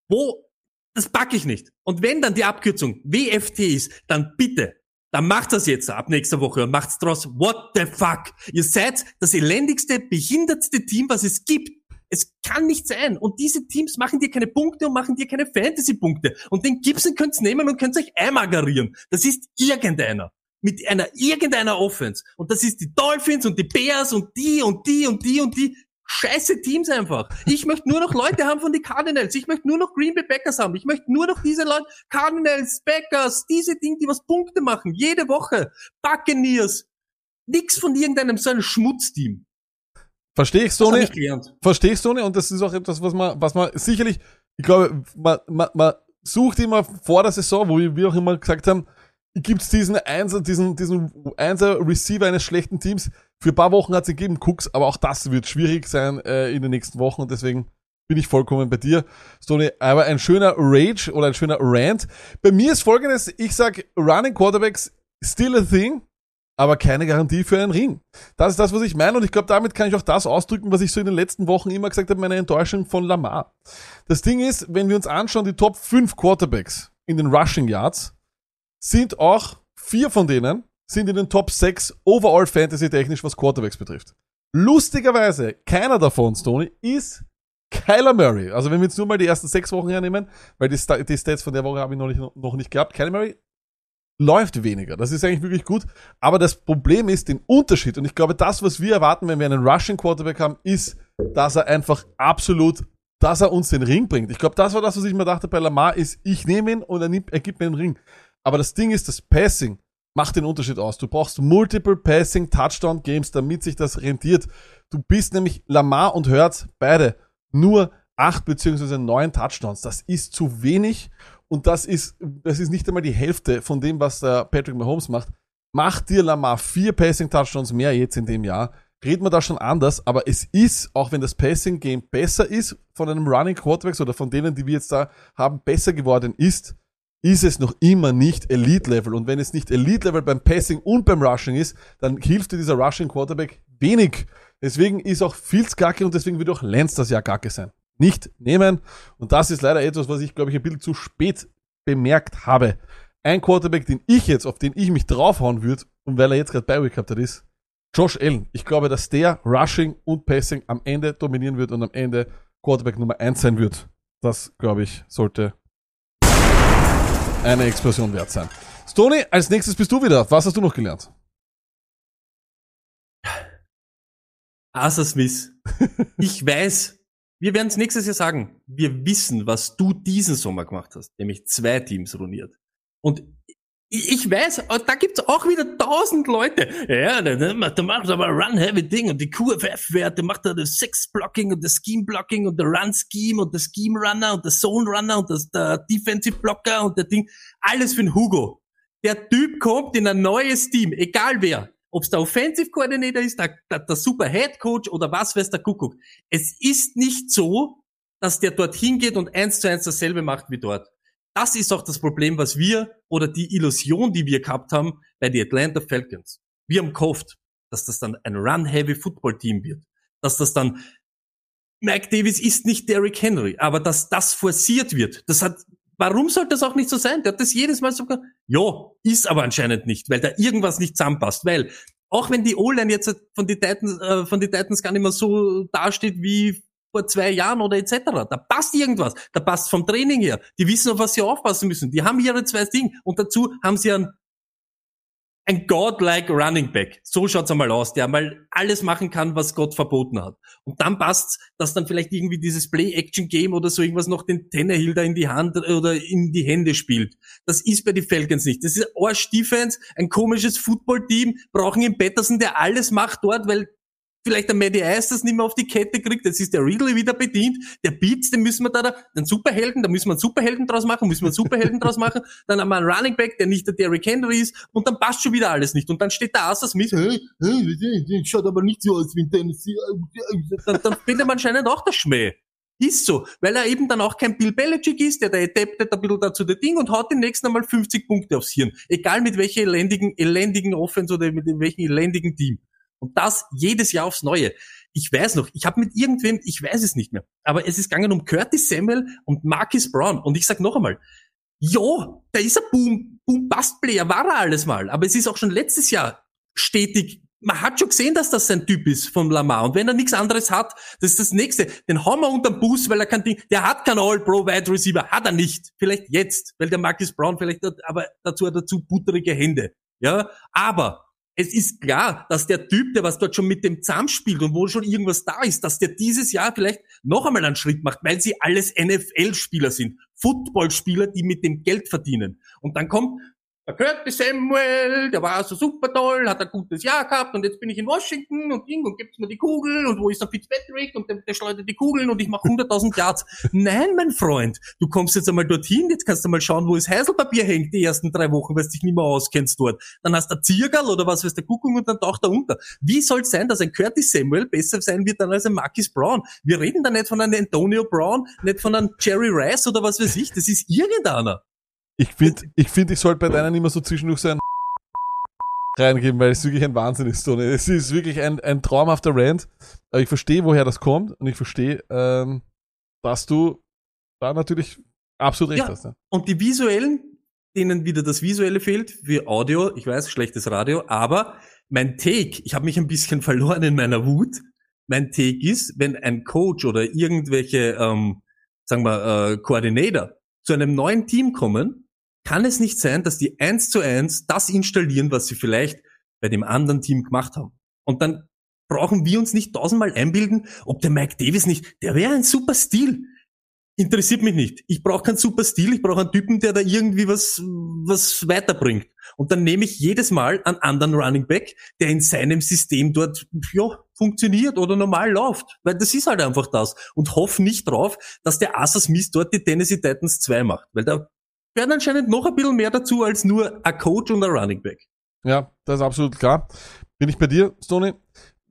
Wo, das packe ich nicht. Und wenn dann die Abkürzung WFT ist, dann bitte, dann macht das jetzt ab nächster Woche und macht's draus. What the fuck? Ihr seid das elendigste, behindertste Team, was es gibt. Es kann nicht sein. Und diese Teams machen dir keine Punkte und machen dir keine Fantasy-Punkte. Und den Gibson könnt's nehmen und könnt euch einmagerieren. Das ist irgendeiner. Mit einer irgendeiner Offense. Und das ist die Dolphins und die Bears und die und die und die und die. Scheiße Teams einfach. Ich möchte nur noch Leute haben von den Cardinals. Ich möchte nur noch Green Bay Packers haben. Ich möchte nur noch diese Leute, Cardinals, Packers, diese Dinge, die was Punkte machen. Jede Woche. Buccaneers. Nix von irgendeinem so einem Schmutzteam. Verstehe ich, gelernt. Verstehe ich, Stoney? Und das ist auch etwas, was man, was man sicherlich, ich glaube, man, man, man sucht immer vor der Saison, wo wir auch immer gesagt haben, gibt's diesen Einser, diesen, diesen Einser Receiver eines schlechten Teams. Für ein paar Wochen hat's gegeben, Cooks, aber auch das wird schwierig sein äh, in den nächsten Wochen und deswegen bin ich vollkommen bei dir, Stoney. Aber ein schöner Rage oder ein schöner Rant. Bei mir ist folgendes, ich sag, Running Quarterbacks still a thing, aber keine Garantie für einen Ring. Das ist das, was ich meine und ich glaube, damit kann ich auch das ausdrücken, was ich so in den letzten Wochen immer gesagt habe, meine Enttäuschung von Lamar. Das Ding ist, wenn wir uns anschauen, die Top 5 Quarterbacks in den Rushing Yards, sind auch vier von denen sind in den Top 6 overall Fantasy technisch, was Quarterbacks betrifft. Lustigerweise, keiner davon, Stoney, ist Kyler Murray. Also wenn wir jetzt nur mal die ersten sechs Wochen hernehmen, weil die, Sta die Stats von der Woche habe ich noch nicht, noch nicht gehabt. Kyler Murray läuft weniger. Das ist eigentlich wirklich gut. Aber das Problem ist den Unterschied. Und ich glaube, das, was wir erwarten, wenn wir einen Rushing Quarterback haben, ist, dass er einfach absolut, dass er uns den Ring bringt. Ich glaube, das war das, was ich mir dachte bei Lamar, ist, ich nehme ihn und er, nimmt, er gibt mir den Ring. Aber das Ding ist, das Passing macht den Unterschied aus. Du brauchst Multiple Passing Touchdown Games, damit sich das rentiert. Du bist nämlich Lamar und Hurts beide nur acht beziehungsweise neun Touchdowns. Das ist zu wenig und das ist, das ist nicht einmal die Hälfte von dem, was der Patrick Mahomes macht. Macht dir Lamar vier Passing Touchdowns mehr jetzt in dem Jahr, reden wir da schon anders, aber es ist, auch wenn das Passing Game besser ist von einem Running Quarterbacks oder von denen, die wir jetzt da haben, besser geworden ist, ist es noch immer nicht Elite Level. Und wenn es nicht Elite Level beim Passing und beim Rushing ist, dann hilft dir dieser Rushing Quarterback wenig. Deswegen ist auch Fields Kacke und deswegen wird auch Lenz das Jahr Kacke sein. Nicht nehmen. Und das ist leider etwas, was ich, glaube ich, ein bisschen zu spät bemerkt habe. Ein Quarterback, den ich jetzt, auf den ich mich draufhauen würde, und weil er jetzt gerade bei gehabt hat, ist Josh Allen. Ich glaube, dass der Rushing und Passing am Ende dominieren wird und am Ende Quarterback Nummer 1 sein wird. Das, glaube ich, sollte eine Explosion wert sein. Stony, als nächstes bist du wieder. Was hast du noch gelernt? Asa Smith. Ich weiß, wir werden es nächstes Jahr sagen. Wir wissen, was du diesen Sommer gemacht hast, nämlich zwei Teams ruiniert. Und ich weiß, da gibt's auch wieder tausend Leute. Ja, da, da macht aber Run-Heavy-Ding und die QFF-Werte macht da das Six-Blocking und das Scheme-Blocking und der Run-Scheme und der Scheme-Runner und der Zone-Runner und das, der Defensive-Blocker und der Ding. Alles für den Hugo. Der Typ kommt in ein neues Team, egal wer. Ob's der Offensive Coordinator ist, der, der, der Super Head Coach oder was weiß der Kuckuck. Es ist nicht so, dass der dorthin geht und eins zu eins dasselbe macht wie dort das ist auch das Problem, was wir oder die Illusion, die wir gehabt haben bei den Atlanta Falcons. Wir haben gehofft, dass das dann ein Run-Heavy-Football-Team wird. Dass das dann, Mike Davis ist nicht Derrick Henry, aber dass das forciert wird, das hat, warum sollte das auch nicht so sein? Der hat das jedes Mal so ja, ist aber anscheinend nicht, weil da irgendwas nicht zusammenpasst, weil auch wenn die O-Line jetzt von den Titans, äh, von den Titans gar nicht mehr so dasteht wie vor zwei Jahren oder etc. Da passt irgendwas. Da passt vom Training her. Die wissen, auf was sie aufpassen müssen. Die haben ihre zwei Dinge. Und dazu haben sie ein, ein godlike Running Back. So schaut's einmal aus, der mal alles machen kann, was Gott verboten hat. Und dann passt's, dass dann vielleicht irgendwie dieses Play-Action-Game oder so irgendwas noch den Tannehill da in die Hand oder in die Hände spielt. Das ist bei den Falcons nicht. Das ist Arsch-Defense, ein komisches Football-Team, brauchen einen Patterson, der alles macht dort, weil vielleicht der Maddie Ice das nicht mehr auf die Kette kriegt, jetzt ist der Ridley wieder bedient, der Beats, den müssen wir da, da den Superhelden, da müssen wir einen Superhelden draus machen, müssen wir einen Superhelden draus machen, dann haben wir einen Running Back, der nicht der Derrick Henry ist, und dann passt schon wieder alles nicht. Und dann steht da Asa Smith, hey, hey, schaut aber nicht so aus wie ein Tennessee. Dann, dann findet man anscheinend auch das Schmäh. Ist so, weil er eben dann auch kein Bill Belichick ist, der da adaptet ein bisschen dazu der Ding und haut den nächsten einmal 50 Punkte aufs Hirn. Egal mit welcher elendigen, elendigen Offense oder mit welchem elendigen Team. Und das jedes Jahr aufs Neue. Ich weiß noch, ich habe mit irgendwem, ich weiß es nicht mehr, aber es ist gegangen um Curtis Samuel und Marcus Brown. Und ich sag noch einmal, ja, da ist ein Boom, Boom Bust Player, war er alles mal. Aber es ist auch schon letztes Jahr stetig. Man hat schon gesehen, dass das sein Typ ist von Lamar. Und wenn er nichts anderes hat, das ist das nächste. Den hauen wir unterm Bus, weil er kein Ding, der hat keinen All-Pro Wide Receiver, hat er nicht. Vielleicht jetzt, weil der Marcus Brown vielleicht, hat, aber dazu hat er zu butterige Hände. Ja, aber es ist klar, dass der Typ, der was dort schon mit dem Zahn spielt und wo schon irgendwas da ist, dass der dieses Jahr vielleicht noch einmal einen Schritt macht, weil sie alles NFL-Spieler sind. Footballspieler, die mit dem Geld verdienen. Und dann kommt der Curtis Samuel, der war so super toll, hat ein gutes Jahr gehabt und jetzt bin ich in Washington und Ding und gibt's mir die Kugel und wo ist der Fitzpatrick und der, der schleudert die Kugeln und ich mache 100.000 Yards. Nein, mein Freund, du kommst jetzt einmal dorthin, jetzt kannst du mal schauen, wo das Heiselpapier hängt die ersten drei Wochen, weil du dich nicht mehr auskennst dort. Dann hast du ein Ziergal oder was weiß der Kuckuck und dann taucht er unter. Wie soll es sein, dass ein Curtis Samuel besser sein wird dann als ein Marcus Brown? Wir reden da nicht von einem Antonio Brown, nicht von einem Jerry Rice oder was weiß ich, das ist irgendeiner. Ich finde, ich, find, ich sollte bei deinen immer so zwischendurch so ein reingeben, weil es wirklich ein Wahnsinn ist. So, es ist wirklich ein, ein traumhafter Rant. Aber ich verstehe, woher das kommt und ich verstehe, ähm, dass du da natürlich absolut recht Ja. hast. Ja. Und die visuellen, denen wieder das Visuelle fehlt, für Audio, ich weiß, schlechtes Radio, aber mein Take, ich habe mich ein bisschen verloren in meiner Wut. Mein Take ist, wenn ein Coach oder irgendwelche, ähm, sagen wir, äh, Koordinator zu einem neuen Team kommen, kann es nicht sein, dass die eins zu eins das installieren, was sie vielleicht bei dem anderen Team gemacht haben. Und dann brauchen wir uns nicht tausendmal einbilden, ob der Mike Davis nicht, der wäre ein super Stil. Interessiert mich nicht. Ich brauche keinen super Stil, ich brauche einen Typen, der da irgendwie was, was weiterbringt. Und dann nehme ich jedes Mal einen anderen Running Back, der in seinem System dort, ja, funktioniert oder normal läuft. Weil das ist halt einfach das. Und hoff nicht drauf, dass der Asa Smith dort die Tennessee Titans 2 macht. Weil da gehört anscheinend noch ein bisschen mehr dazu als nur ein Coach und ein Running Back. Ja, das ist absolut klar. Bin ich bei dir, Stoney?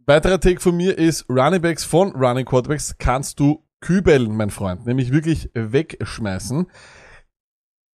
Weiterer Take von mir ist, Running Backs von Running Quarterbacks kannst du kübeln, mein Freund. Nämlich wirklich wegschmeißen.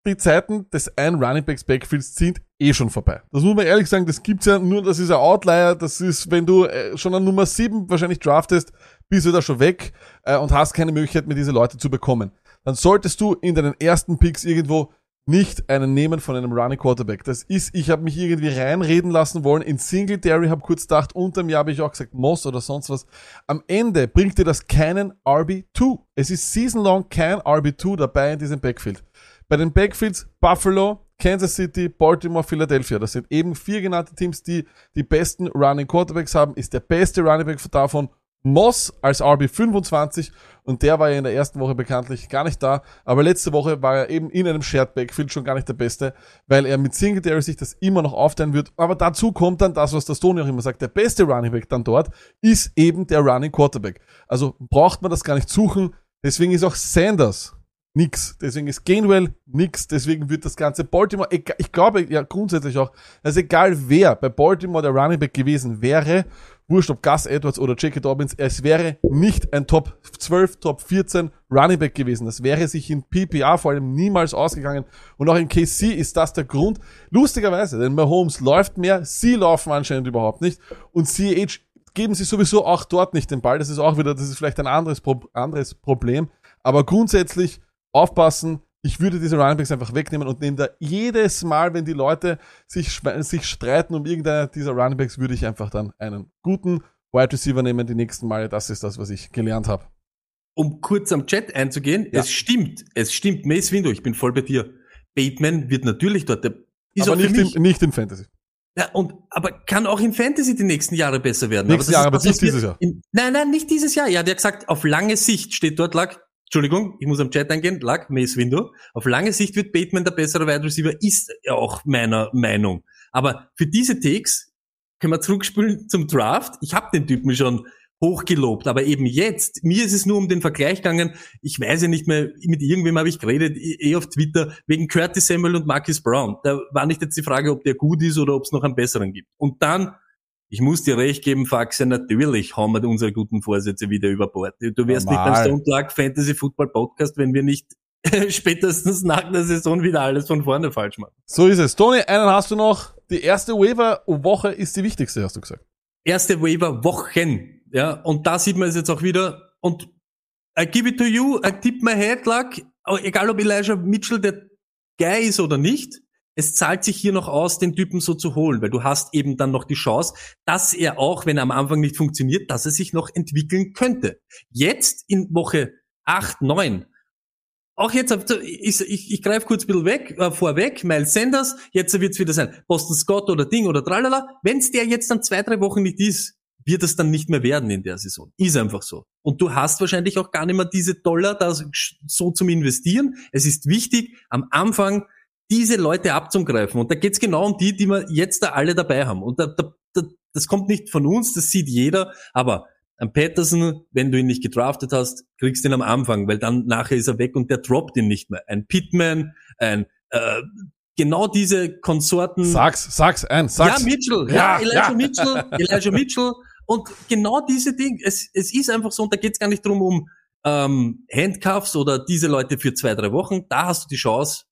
Die Zeiten des ein Running Backs Backfields sind eh schon vorbei. Das muss man ehrlich sagen, das gibt's ja nur, das ist ein Outlier, das ist, wenn du äh, schon an Nummer 7 wahrscheinlich draftest, bist du da schon weg äh, und hast keine Möglichkeit mehr, diese Leute zu bekommen. Dann solltest du in deinen ersten Picks irgendwo nicht einen nehmen von einem Running Quarterback. Das ist, ich habe mich irgendwie reinreden lassen wollen in Singletary, habe kurz gedacht, unterm Jahr habe ich auch gesagt Moss oder sonst was. Am Ende bringt dir das keinen RB2. Es ist season-long kein RB2 dabei in diesem Backfield. Bei den Backfields Buffalo, Kansas City, Baltimore, Philadelphia. Das sind eben vier genannte Teams, die die besten Running Quarterbacks haben. Ist der beste Running Back davon Moss als RB25 und der war ja in der ersten Woche bekanntlich gar nicht da, aber letzte Woche war er eben in einem Shared Backfield schon gar nicht der Beste, weil er mit Singletary sich das immer noch aufteilen wird, aber dazu kommt dann das, was der Stoney auch immer sagt, der beste Running Back dann dort ist eben der Running Quarterback. Also braucht man das gar nicht suchen, deswegen ist auch Sanders nix. Deswegen ist Gainwell nix. Deswegen wird das ganze Baltimore, ich glaube ja grundsätzlich auch, dass egal wer bei Baltimore der Running Back gewesen wäre, wurscht ob Gus Edwards oder J.K. Dobbins, es wäre nicht ein Top 12, Top 14 Running Back gewesen. Das wäre sich in PPA vor allem niemals ausgegangen. Und auch in KC ist das der Grund. Lustigerweise, denn Mahomes läuft mehr, sie laufen anscheinend überhaupt nicht. Und CH geben sie sowieso auch dort nicht den Ball. Das ist auch wieder, das ist vielleicht ein anderes, anderes Problem. Aber grundsätzlich aufpassen. Ich würde diese Runningbacks einfach wegnehmen und nehme da jedes Mal, wenn die Leute sich, sich streiten um irgendeiner dieser Runningbacks, würde ich einfach dann einen guten Wide Receiver nehmen die nächsten Male. Das ist das, was ich gelernt habe. um kurz am Chat einzugehen, Ja. es stimmt, es stimmt, Mace Window, ich bin voll bei dir. Bateman wird natürlich dort, der ist Aber nicht, in, nicht in Fantasy. ja, und, aber kann auch in Fantasy die nächsten Jahre besser werden. Nächstes das Jahr, aber nicht dieses Jahr. In, nein, nein, nicht dieses Jahr. Ja, der hat gesagt, auf lange Sicht steht dort, lag, Entschuldigung, ich muss am Chat eingehen, lag Mace Window. Auf lange Sicht wird Bateman der bessere Wide Receiver, ist auch meiner Meinung. Aber für diese Takes können wir zurückspülen zum Draft. Ich habe den Typen schon hochgelobt, aber eben jetzt, mir ist es nur um den Vergleich gegangen, ich weiß ja nicht mehr, mit irgendwem habe ich geredet, eh eh auf Twitter, wegen Curtis Samuel und Marcus Brown. Da war nicht jetzt die Frage, ob der gut ist oder ob es noch einen besseren gibt. Und dann, ich muss dir recht geben, Faxe, natürlich haben wir unsere guten Vorsätze wieder über Bord. Du wärst Normal. nicht beim Stone Clark Fantasy Football Podcast, wenn wir nicht spätestens nach der Saison wieder alles von vorne falsch machen. So ist es. Tony, einen hast du noch. Die erste Waiver-Woche ist die wichtigste, hast du gesagt. erste Waiver Wochen. Ja, und da sieht man es jetzt auch wieder. Und I give it to you, I tip my head, luck. Aber egal ob Elijah Mitchell der Guy ist oder nicht, es zahlt sich hier noch aus, den Typen so zu holen, weil du hast eben dann noch die Chance, dass er auch, wenn er am Anfang nicht funktioniert, dass er sich noch entwickeln könnte. Jetzt in Woche 8, 9 auch jetzt, ich, ich, ich greife kurz ein bisschen weg, äh, vorweg, Miles Sanders, jetzt wird's wieder sein, Boston Scott oder Ding oder tralala. Wenn's der jetzt dann zwei, drei Wochen nicht ist, wird es dann nicht mehr werden in der Saison. Ist einfach so. Und du hast wahrscheinlich auch gar nicht mehr diese Dollar da so zum Investieren. Es ist wichtig, am Anfang diese Leute abzugreifen. Und da geht's genau um die, die wir jetzt da alle dabei haben. Und da, da, da, das kommt nicht von uns, das sieht jeder, aber ein Patterson, wenn du ihn nicht gedraftet hast, kriegst du ihn am Anfang, weil dann nachher ist er weg und der droppt ihn nicht mehr. Ein Pittman, ein äh, genau diese Konsorten. Sag's, sag's, ein, sag's. Ja, Mitchell, ja, Ja, Elijah ja. Mitchell, Elijah Mitchell. Und genau diese Dinge, es, es ist einfach so, und da geht's gar nicht drum um ähm, Handcuffs oder diese Leute für zwei, drei Wochen. Da hast du die Chance,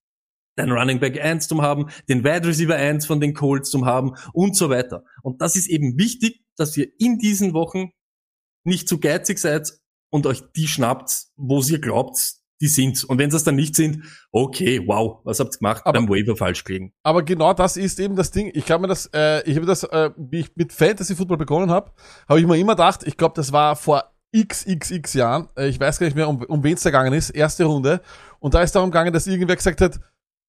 deinen Running Back 1 zu haben, den Wide Receiver 1 von den Colts zu haben und so weiter. Und das ist eben wichtig, dass ihr in diesen Wochen nicht zu geizig seid und euch die schnappt, wo ihr glaubt, die sind. Und wenn sie es dann nicht sind, okay, wow, was habt ihr gemacht? Aber- beim Waiver falsch gelegen. Aber genau das ist eben das Ding. Ich kann mir das, äh, ich habe das, äh, wie ich mit Fantasy Football begonnen habe, habe ich mir immer gedacht, ich glaube, das war vor xxx Jahren, äh, ich weiß gar nicht mehr, um, um wen es da gegangen ist, erste Runde. Und da ist darum gegangen, dass irgendwer gesagt hat,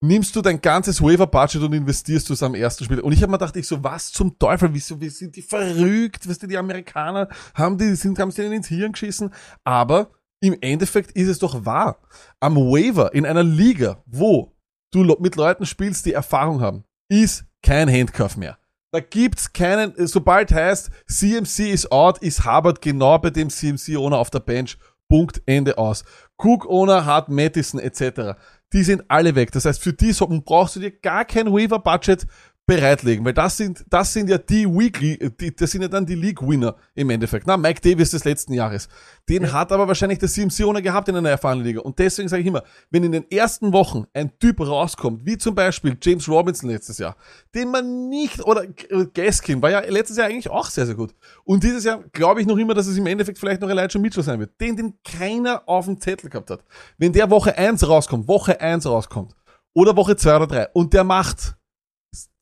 nimmst du dein ganzes Waiver-Budget und investierst du es am ersten Spiel. Und ich habe mir gedacht, ich so, was zum Teufel, wieso, wie sind die verrückt? Weißt du, die Amerikaner haben die, sind, haben sie denen ins Hirn geschissen. Aber im Endeffekt ist es doch wahr. Am Waiver in einer Liga, wo du mit Leuten spielst, die Erfahrung haben, ist kein Handcuff mehr. Da gibt's keinen, sobald heißt, CMC ist out, ist Harvard genau bei dem CMC Owner auf der Bench. Punkt, Ende aus. Cook Owner hat Madison etc. Die sind alle weg. Das heißt, für die so- brauchst du dir gar kein Waiver Budget bereitlegen, weil das sind, das sind ja die Weekly, die, das sind ja dann die League-Winner im Endeffekt. Na, Mike Davis des letzten Jahres. Den hat aber wahrscheinlich der CMC ohne gehabt in einer erfahrenen Liga. Und deswegen sage ich immer, wenn in den ersten Wochen ein Typ rauskommt, wie zum Beispiel James Robinson letztes Jahr, den man nicht, oder äh, Gaskin war ja letztes Jahr eigentlich auch sehr, sehr gut. Und dieses Jahr glaube ich noch immer, dass es im Endeffekt vielleicht noch Elijah Mitchell sein wird. Den, den keiner auf dem Zettel gehabt hat. Wenn der Woche 1 rauskommt, Woche 1 rauskommt, oder Woche 2 oder 3, und der macht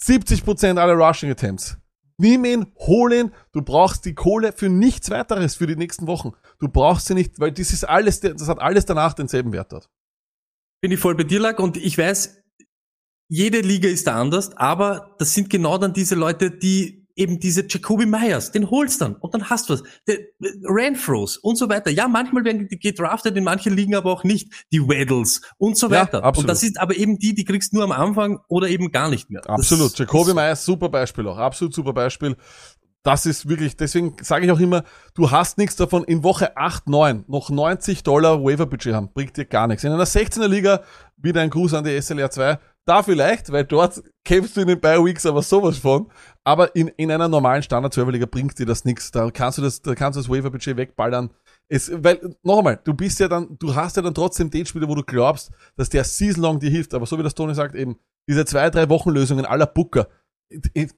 70% aller Rushing Attempts. Nimm ihn, hol ihn, du brauchst die Kohle für nichts weiteres für die nächsten Wochen. Du brauchst sie nicht, weil das ist alles, das hat alles danach denselben Wert dort. Bin ich voll bei dir, Lack, und ich weiß, jede Liga ist da anders, aber das sind genau dann diese Leute, die eben diese Jacoby Myers, den holst dann und dann hast du was. Renfros und so weiter. Ja, manchmal werden die gedraftet, in manchen Ligen aber auch nicht. Die Weddles und so Ja, weiter. absolut. Und das ist aber eben die, die kriegst du nur am Anfang oder eben gar nicht mehr. Absolut. Das, Jacoby das- Myers, super Beispiel auch. Absolut super Beispiel. Das ist wirklich, deswegen sage ich auch immer, du hast nichts davon, in Woche 8, 9 noch 90 Dollar Waiver-Budget haben. Bringt dir gar nichts. In einer 16er Liga, wieder ein Gruß an die SLR 2, da vielleicht, weil dort kämpfst du in den Bi-Weeks aber sowas von. Aber in, in einer normalen standard liga bringt dir das nichts. Da kannst du das, da kannst du das Waiver-Budget wegballern. Es, weil, noch einmal, du bist ja dann, du hast ja dann trotzdem den Spieler, wo du glaubst, dass der season-long dir hilft. Aber so wie das Tony sagt, eben, diese zwei, drei Wochen Lösungen aller Booker.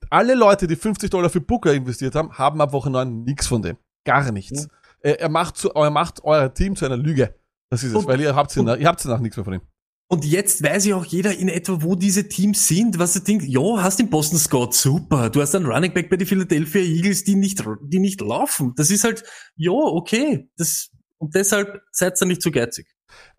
Alle Leute, die 50 Dollar für Booker investiert haben, haben ab Woche 9 nichts von dem. Gar nichts. Er, er macht zu, er macht euer Team zu einer Lüge. Das ist es, Und- weil ihr habt, und- ihr habt danach nichts mehr von ihm. Und jetzt weiß ja auch jeder in etwa, wo diese Teams sind, was er denkt, ja, hast den Boston Scott, super. Du hast einen Running Back bei den Philadelphia Eagles, die nicht, die nicht laufen. Das ist halt, ja, okay. Das, und deshalb seid ihr nicht zu geizig.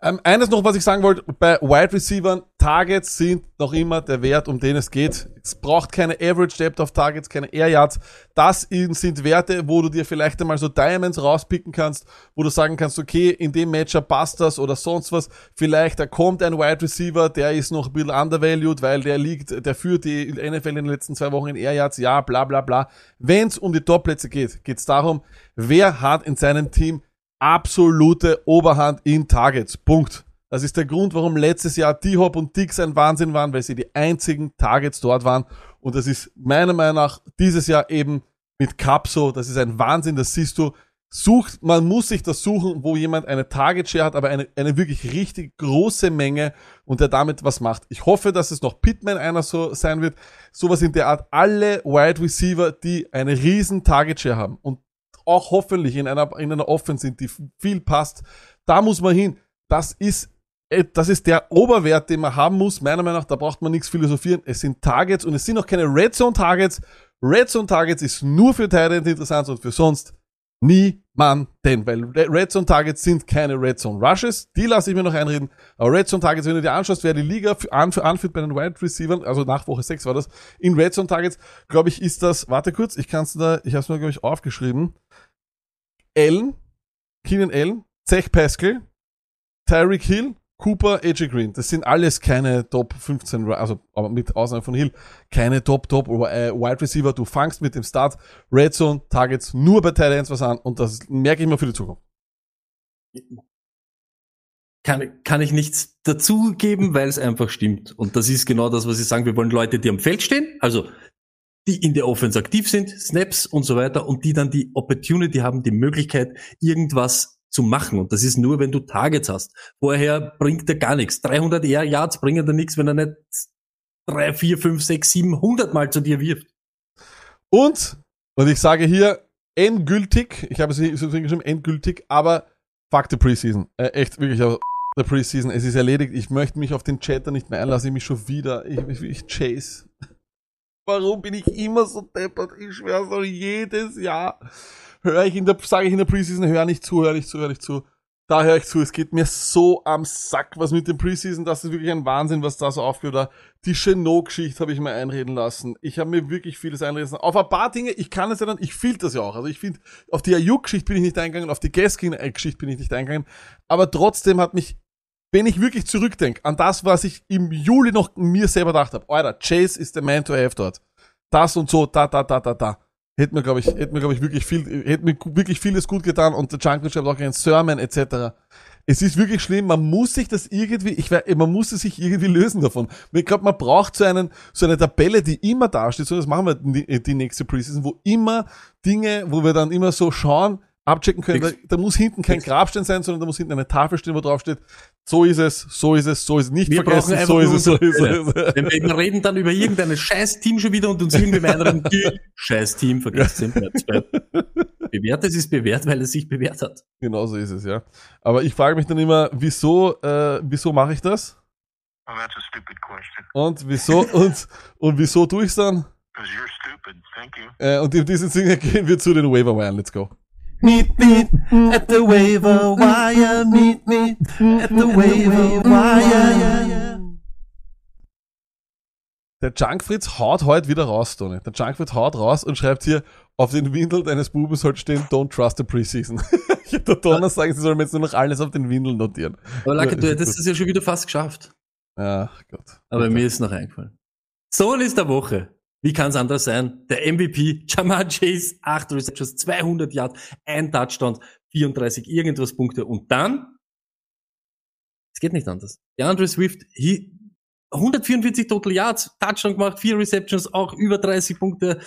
Ähm, eines noch, was ich sagen wollte, bei Wide Receivern, Targets sind noch immer der Wert, um den es geht. Es braucht keine Average Depth of Targets, keine Air Yards. Das sind Werte, wo du dir vielleicht einmal so Diamonds rauspicken kannst, wo du sagen kannst, okay, in dem Matchup passt das oder sonst was. Vielleicht da kommt ein Wide Receiver, der ist noch ein bisschen undervalued, weil der liegt, der führt die NFL in den letzten zwei Wochen in Air Yards, ja, bla bla bla. Wenn es um die Top-Plätze geht, geht es darum, wer hat in seinem Team absolute Oberhand in Targets. Punkt. Das ist der Grund, warum letztes Jahr D-Hop und Dix ein Wahnsinn waren, weil sie die einzigen Targets dort waren. Und das ist meiner Meinung nach dieses Jahr eben mit Cup so. Das ist ein Wahnsinn, das siehst du. Sucht, man muss sich das suchen, wo jemand eine Target Share hat, aber eine, eine wirklich richtig große Menge und der damit was macht. Ich hoffe, dass es noch Pitman einer so sein wird. Sowas in der Art. Alle Wide Receiver, die eine riesen Target Share haben und auch hoffentlich in einer, in einer Offense sind, die viel passt. Da muss man hin. Das ist, äh, das ist der Oberwert, den man haben muss. Meiner Meinung nach, da braucht man nichts philosophieren. Es sind Targets und es sind auch keine Red Zone Targets. Red Zone Targets ist nur für Thailand interessant und für sonst niemanden, weil Red Zone Targets sind keine Red Zone Rushes, die lasse ich mir noch einreden, aber Red Zone Targets, wenn du dir anschaust, wer die Liga anführt bei den Wide Receivers, also nach Woche 6 war das, in Red Zone Targets, glaube ich, ist das, warte kurz, ich kann es da, ich habe es mir, glaube ich, aufgeschrieben, Allen, Keenan Allen, Zach Pascal, Tyreek Hill, Cooper, AJ Green, das sind alles keine Top 15, also aber mit Ausnahme von Hill, keine Top Top äh, Wide Receiver. Du fangst mit dem Start Red Zone Targets nur bei Tight Ends was an und das merke ich mir für die Zukunft. Kann, kann ich nichts dazugeben, weil es einfach stimmt. Und das ist genau das, was ich sagen. Wir wollen Leute, die am Feld stehen, also die in der Offense aktiv sind, Snaps und so weiter, und die dann die Opportunity haben, die Möglichkeit, irgendwas zu machen. Und das ist nur, wenn du Targets hast. Vorher bringt er gar nichts. 300 Air Yards bringen er nichts, wenn er nicht 3, 4, 5, 6, 7, 100 Mal zu dir wirft. Und, und ich sage hier endgültig, ich habe es so geschrieben, endgültig, aber fuck the Preseason. Äh, echt, wirklich, aber the Preseason, es ist erledigt. Ich möchte mich auf den Chatter nicht mehr einlassen, ich mich schon wieder, ich, ich, ich chase. Warum bin ich immer so deppert? Ich schwöre so jedes Jahr höre ich in der, sage ich in der Preseason, hör nicht zu, hör nicht zu, hör nicht zu. Da höre ich zu. Es geht mir so am Sack, was mit dem Preseason, das ist wirklich ein Wahnsinn, was da so aufgeht. Die Chenot-Geschichte habe ich mir einreden lassen. Ich habe mir wirklich vieles einreden lassen. Auf ein paar Dinge, ich kann es ja dann, ich fühle das ja auch. Also ich finde, auf die Ayuk-Geschichte bin ich nicht eingegangen, auf die Gaskin-Geschichte bin ich nicht eingegangen. Aber trotzdem hat mich, wenn ich wirklich zurückdenke an das, was ich im Juli noch mir selber gedacht habe, Alter, Chase ist der Man to have dort. Das und so, da, da, da, da, da hätte mir, glaube ich, hätte mir, glaube ich, wirklich viel, hätte mir wirklich vieles gut getan und der Jungle schreibt auch einen Sermon etc. Es ist wirklich schlimm, man muss sich das irgendwie, ich weiß, man muss es sich irgendwie lösen davon. Ich glaube, man braucht so einen, so eine Tabelle, die immer dasteht, so das machen wir die, die nächste Preseason, wo immer Dinge, wo wir dann immer so schauen, abchecken können. Da, da, muss hinten kein Grabstein sein, sondern da muss hinten eine Tafel stehen, wo drauf steht, so ist es, so ist es, so ist es, nicht wir vergessen, so ist es, so ist es. Wir reden dann über irgendein scheiß Team schon wieder und uns irgendwie meinen, scheiß Team vergisst den Bewährtes ist bewährt, weil es sich bewährt hat. Genau so ist es, ja. Aber ich frage mich dann immer, wieso, äh, wieso mache ich das? Oh, that's a stupid question. Und wieso, und, und wieso tue ich's dann? Because you're stupid. Thank you. Äh, und in diesem Sinne gehen wir zu den Waiver Wire. Let's go. Meet me at the waiver wire. Meet me at the waiver wire. Der Junkfritz haut heute wieder raus, Tony. Der Junkfritz haut raus und schreibt hier, auf den Windel deines Buben soll stehen, don't trust the preseason. ich hätte der Donner sagen, sie sollen jetzt nur noch alles auf den Windeln notieren. Aber Lacke, du hättest es ja schon wieder fast geschafft. Ach Gott. Aber mir ist noch eingefallen. Sohn ist der Woche. Wie kann es anders sein? Der MVP, Jamar Chase, 8 Receptions, 200 Yards, ein Touchdown, 34 irgendwas Punkte. Und dann, es geht nicht anders. Der Andre Swift, he, 144 Total Yards, Touchdown gemacht, 4 Receptions, auch über 30 Punkte.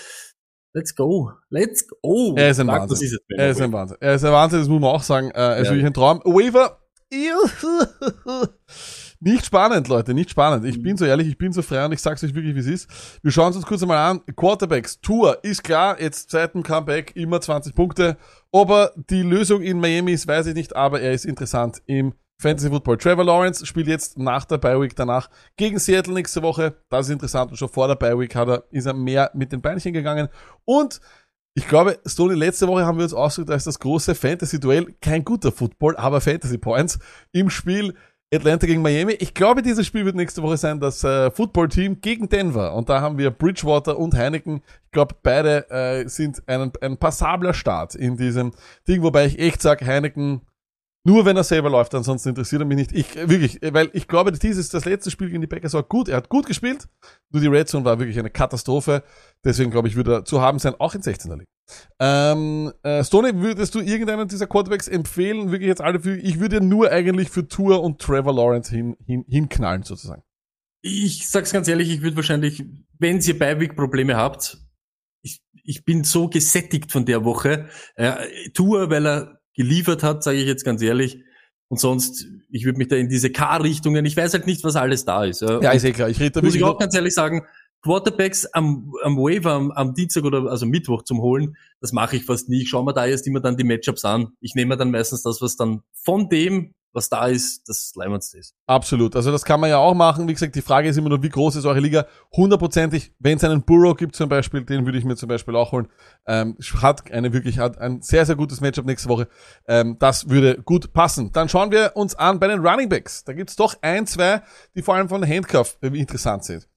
Let's go. Let's go. Er ist ein Wahnsinn. Das ist er ist ein Wahnsinn. Er ist ein Wahnsinn, das muss man auch sagen. Äh, er ist ja. wirklich ein Traum. Waiver. Nicht spannend, Leute, nicht spannend. Ich bin so ehrlich, ich bin so frei und ich sag's euch wirklich, wie es ist. Wir schauen uns kurz einmal an. Quarterbacks, Tour ist klar, jetzt seit dem Comeback immer 20 Punkte. Ob er die Lösung in Miami ist, weiß ich nicht, aber er ist interessant im Fantasy Football. Trevor Lawrence spielt jetzt nach der Bye Week danach gegen Seattle nächste Woche. Das ist interessant und schon vor der Bye Week hat er, ist er mehr mit den Beinchen gegangen. Und ich glaube, Stoney, letzte Woche haben wir uns ausgedrückt als das große Fantasy-Duell. Kein guter Football, aber Fantasy Points im Spiel Atlanta gegen Miami. Ich glaube, dieses Spiel wird nächste Woche sein, das äh, Football-Team gegen Denver. Und da haben wir Bridgewater und Heineken. Ich glaube, beide äh, sind ein, ein passabler Start in diesem Ding, wobei ich echt sage, Heineken nur wenn er selber läuft, ansonsten interessiert er mich nicht. Ich, wirklich, weil ich glaube, dieses, das letzte Spiel gegen die Packers war gut. Er hat gut gespielt. Nur die Red Zone war wirklich eine Katastrophe. Deswegen glaube ich, würde er zu haben sein, auch in 16er Liga. Ähm, äh, Stoney, würdest du irgendeinen dieser Quarterbacks empfehlen? Wirklich jetzt alle für, ich würde nur eigentlich für Tour und Trevor Lawrence hin, hin, hinknallen, sozusagen. Ich sag's ganz ehrlich, ich würde wahrscheinlich, wenn ihr Beiweg-Probleme habt, ich, ich bin so gesättigt von der Woche. Äh, Tour, weil er geliefert hat, sage ich jetzt ganz ehrlich. Und sonst, ich würde mich da in diese K-Richtungen, ich weiß halt nicht, was alles da ist. Ja, ja ist eh klar. Ich rede da Muss ich auch ganz ehrlich sagen, Quarterbacks am, am Waiver am, am Dienstag oder also Mittwoch zum Holen, das mache ich fast nie. Ich schaue mir da erst immer dann die Matchups an. Ich nehme dann meistens das, was dann von dem was da ist, das Leimendste ist. Absolut. Also das kann man ja auch machen. Wie gesagt, die Frage ist immer nur, wie groß ist eure Liga? Hundertprozentig, wenn es einen Burrow gibt zum Beispiel, den würde ich mir zum Beispiel auch holen. Ähm, hat eine wirklich, hat ein sehr, sehr gutes Matchup nächste Woche. Ähm, das würde gut passen. Dann schauen wir uns an bei den Running Backs. Da gibt's doch ein, zwei, die vor allem von Handcuff interessant sind.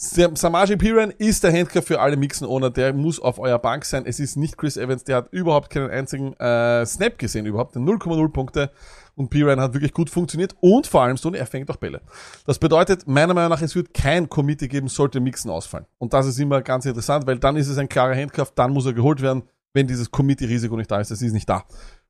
Sam- Samaje Piran ist der Handcuff für alle Mixen-Owner, der muss auf eurer Bank sein. Es ist nicht Chris Evans, der hat überhaupt keinen einzigen äh, Snap gesehen, überhaupt 0,0 Punkte. Und Piran hat wirklich gut funktioniert und vor allem Stoney, er fängt auch Bälle. Das bedeutet, meiner Meinung nach, es wird kein Committee geben, sollte Mixen ausfallen. Und das ist immer ganz interessant, weil dann ist es ein klarer Handcuff, dann muss er geholt werden, wenn dieses Committee-Risiko nicht da ist. Das ist nicht da.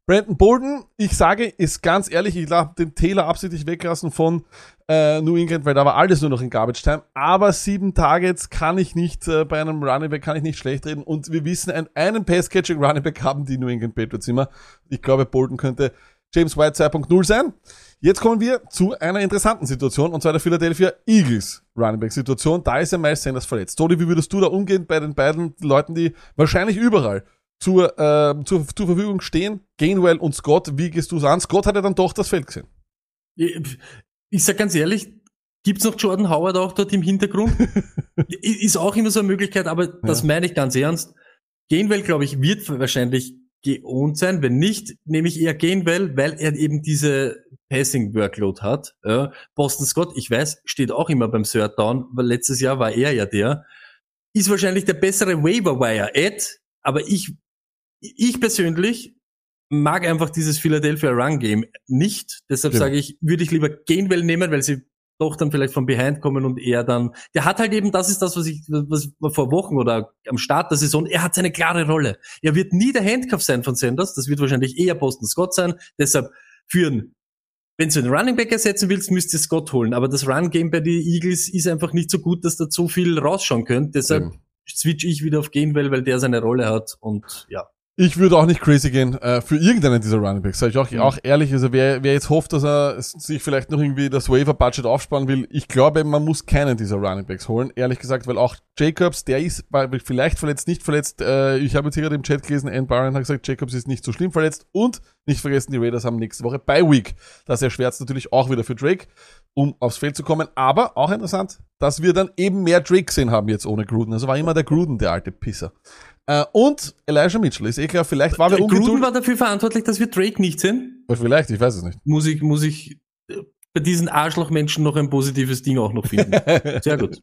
Brandon Bolden, ich sage, ist ganz ehrlich, ich darf den Taylor absichtlich weglassen von äh, New England, weil da war alles nur noch in Garbage Time. Aber sieben Targets kann ich nicht, äh, bei einem Running Back kann ich nicht schlecht reden. Und wir wissen, ein, einen Pass-Catching Running Back haben die New England Patriots immer. Ich glaube, Bolden könnte James White 2.0 sein. Jetzt kommen wir zu einer interessanten Situation, und zwar der Philadelphia Eagles Running Back Situation. Da ist ja Miles Sanders verletzt. Todi, wie würdest du da umgehen bei den beiden Leuten, die wahrscheinlich überall zur, äh, zur, zur Verfügung stehen? Gainwell und Scott, wie gehst du es an? Scott hat ja dann doch das Feld gesehen. Ich, sag ganz ehrlich, gibt's noch Jordan Howard auch dort im Hintergrund? Ist auch immer so eine Möglichkeit, aber das meine ich ganz ernst. Gainwell, glaube ich, wird wahrscheinlich geohnt sein. Wenn nicht, nehme ich eher Gainwell, weil er eben diese Passing-Workload hat. Ja. Boston Scott, ich weiß, steht auch immer beim Third Down, weil letztes Jahr war er ja der. Ist wahrscheinlich der bessere Waiver-Wire-Ad, aber ich, ich persönlich mag einfach dieses Philadelphia Run Game nicht. Deshalb Ja. sage ich, würde ich lieber Gainwell nehmen, weil sie doch dann vielleicht von behind kommen und er dann, der hat halt eben, das ist das, was ich, was vor Wochen oder am Start der Saison, er hat seine klare Rolle. Er wird nie der Handcuff sein von Sanders, das wird wahrscheinlich eher Boston Scott sein, deshalb führen, wenn du einen Running Back ersetzen willst, müsst ihr Scott holen, aber das Run Game bei den Eagles ist einfach nicht so gut, dass da so viel rausschauen könnt, deshalb Eben. switch ich wieder auf Gainwell, weil der seine Rolle hat und ja. Ich würde auch nicht crazy gehen äh, für irgendeinen dieser Running Backs. Sag ich auch, Mhm. auch ehrlich, also wer, wer jetzt hofft, dass er sich vielleicht noch irgendwie das Waiver-Budget aufsparen will, ich glaube, man muss keinen dieser Running Backs holen. Ehrlich gesagt, weil auch Jacobs, der ist vielleicht verletzt, nicht verletzt. Äh, ich habe jetzt hier gerade im Chat gelesen, Ann Byron hat gesagt, Jacobs ist nicht so schlimm verletzt. Und nicht vergessen, die Raiders haben nächste Woche bei Week. Das erschwert natürlich auch wieder für Drake, um aufs Feld zu kommen. Aber auch interessant, dass wir dann eben mehr Drake gesehen haben jetzt ohne Gruden. Also war immer der Gruden, der alte Pisser. Äh, und Elijah Mitchell ist eh klar, vielleicht war wer Gruden ungeduldig. war dafür verantwortlich, dass wir Drake nicht sehen. Vielleicht, ich weiß es nicht. Muss ich, muss ich äh, bei diesen Arschlochmenschen noch ein positives Ding auch noch finden. Sehr gut.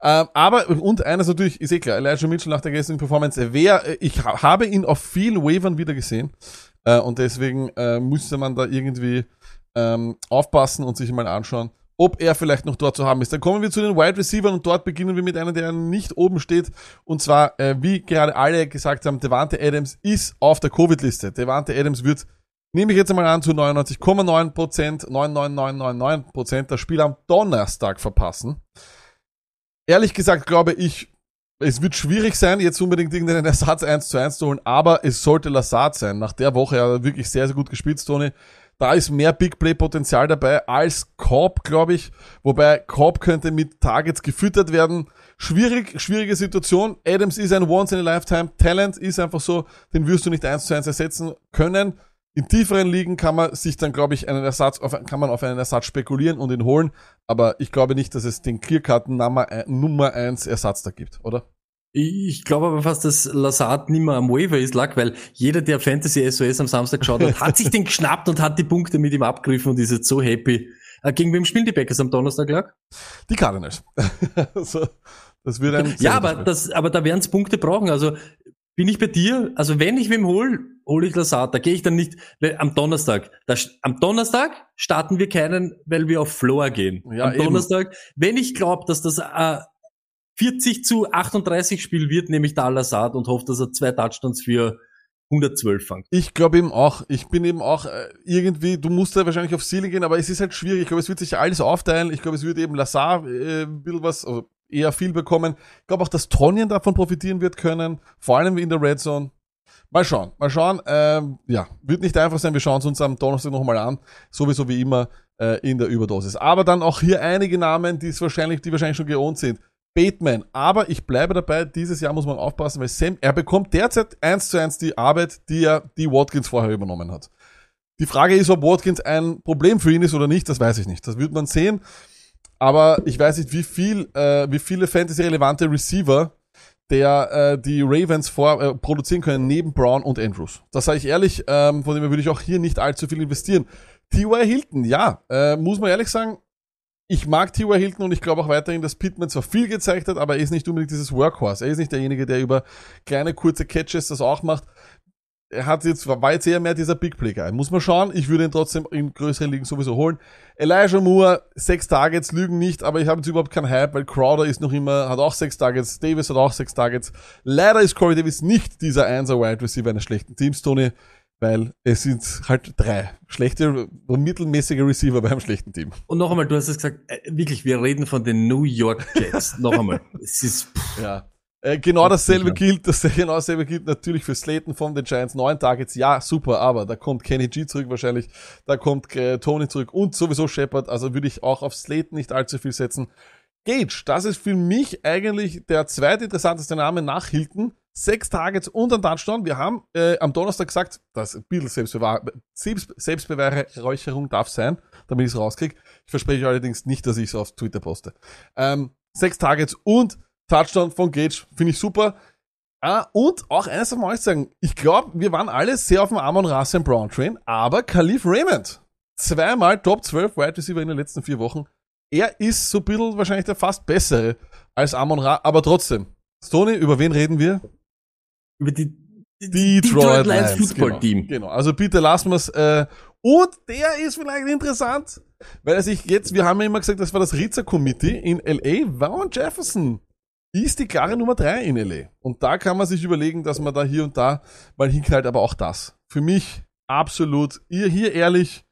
Ähm, aber, und eines natürlich, ist eh klar, Elijah Mitchell nach der gestrigen Performance, wer, äh, ich ha- habe ihn auf vielen Wavern wieder gesehen, äh, und deswegen äh, müsste man da irgendwie ähm, aufpassen und sich mal anschauen, ob er vielleicht noch dort zu haben ist. Dann kommen wir zu den Wide Receivers und dort beginnen wir mit einem, der nicht oben steht. Und zwar, äh, wie gerade alle gesagt haben, Devante Adams ist auf der Covid-Liste. Devante Adams wird, nehme ich jetzt einmal an, zu 99,9 Prozent, 99999 Prozent das Spiel am Donnerstag verpassen. Ehrlich gesagt glaube ich, es wird schwierig sein, jetzt unbedingt irgendeinen Ersatz 1 zu 1 zu holen, aber es sollte Lassard sein. Nach der Woche hat er wirklich sehr, sehr gut gespielt, Tony. Da ist mehr Big Play Potenzial dabei als Korb, glaube ich. Wobei Korb könnte mit Targets gefüttert werden. Schwierig, schwierige Situation. Adams ist ein Once in a Lifetime Talent, ist einfach so, den wirst du nicht eins zu eins ersetzen können. In tieferen Ligen kann man sich dann, glaube ich, einen Ersatz auf, kann man auf einen Ersatz spekulieren und ihn holen. Aber ich glaube nicht, dass es den Clearcut Nummer, Nummer eins Ersatz da gibt, oder? Ich glaube aber fast, dass Lazard nicht mehr am Waiver ist, lag, weil jeder, der Fantasy SOS am Samstag geschaut hat, hat sich den geschnappt und hat die Punkte mit ihm abgegriffen und ist jetzt so happy. Äh, Gegen wem spielen die Packers am Donnerstag, lag? Die Cardinals. also, das wird ein Ja, aber, das, aber da werden es Punkte brauchen. Also bin ich bei dir? Also wenn ich wem hol, hole ich Lazard. Da gehe ich dann nicht weil am Donnerstag. Da, am Donnerstag starten wir keinen, weil wir auf Floor gehen. Ja, am eben. Donnerstag, wenn ich glaube, dass das äh, 40 zu 38 Spiel wird, nehme ich da Lazard und hoffe, dass er zwei Touchdowns für 112 fängt. Ich glaube eben auch. Ich bin eben auch äh, irgendwie, du musst da wahrscheinlich auf Ceiling gehen, aber es ist halt schwierig. Ich glaube, es wird sich alles aufteilen. Ich glaube, es wird eben Lazar äh, ein bisschen was, also eher viel bekommen. Ich glaube auch, dass Tonyan davon profitieren wird können, vor allem in der Red Zone. Mal schauen, mal schauen. Ähm, ja, wird nicht einfach sein. Wir schauen es uns am Donnerstag nochmal an. Sowieso wie immer äh, in der Überdosis. Aber dann auch hier einige Namen, die es wahrscheinlich, die wahrscheinlich schon geohnt sind. Bateman. Aber ich bleibe dabei, dieses Jahr muss man aufpassen, weil Sam, er bekommt derzeit eins zu eins die Arbeit, die er, die Watkins vorher übernommen hat. Die Frage ist, ob Watkins ein Problem für ihn ist oder nicht, das weiß ich nicht. Das wird man sehen. Aber ich weiß nicht, wie viel, äh, wie viele Fantasy-relevante Receiver der äh, die Ravens vor äh, produzieren können neben Brown und Andrews. Das sage ich ehrlich, ähm, von dem würde ich auch hier nicht allzu viel investieren. T.Y. Hilton, ja, äh, muss man ehrlich sagen, ich mag T.Y. Hilton und ich glaube auch weiterhin, dass Pittman zwar viel gezeigt hat, aber er ist nicht unbedingt dieses Workhorse. Er ist nicht derjenige, der über kleine, kurze Catches das auch macht. Er hat jetzt, war jetzt eher mehr dieser Big Play Guy. Muss man schauen. Ich würde ihn trotzdem in größeren Ligen sowieso holen. Elijah Moore, sechs Targets, lügen nicht, aber ich habe jetzt überhaupt keinen Hype, weil Crowder ist noch immer, hat auch sechs Targets, Davis hat auch sechs Targets. Leider ist Corey Davis nicht dieser Einser Wide Receiver eines schlechten Teams, Tony weil es sind halt drei schlechte mittelmäßige Receiver beim schlechten Team. Und noch einmal, du hast es gesagt, äh, wirklich, wir reden von den New York Jets. noch einmal. Es ist, pff, Ja. Äh, genau dasselbe gilt, das genau dasselbe gilt natürlich für Slayton von den Giants. Neun Targets, ja, super, aber da kommt Kenny G zurück wahrscheinlich, da kommt äh, Tony zurück und sowieso Shepard, also würde ich auch auf Slayton nicht allzu viel setzen. Gage, das ist für mich eigentlich der zweitinteressanteste Name nach Hilton. Sechs Targets und ein Touchdown. Wir haben äh, am Donnerstag gesagt, dass ein bisschen Selbstbewahr Selbst Selbstbeweihräucherung darf sein, damit ich es rauskriege. Ich verspreche allerdings nicht, dass ich es auf Twitter poste. Ähm, sechs Targets und Touchdown von Gage, finde ich super. Ah, und auch eines darf man euch sagen, ich glaube, wir waren alle sehr auf dem Amon Russell Brown Train, aber Khalif Raymond, zweimal Top 12 Wide Receiver in den letzten vier Wochen, er ist so ein bisschen wahrscheinlich der fast bessere als Amon Ra, aber trotzdem. Stoney, über wen reden wir? Über die Detroit, Lions Football Team. Genau, genau. also bitte lassen wir es. Äh, und der ist vielleicht interessant, weil er sich jetzt, wir haben ja immer gesagt, das war das Ritzer Committee in LA. Vaughn Jefferson ist die klare Nummer drei in LA. Und da kann man sich überlegen, dass man da hier und da mal hinknallt, aber auch das. Für mich absolut, ihr hier ehrlich,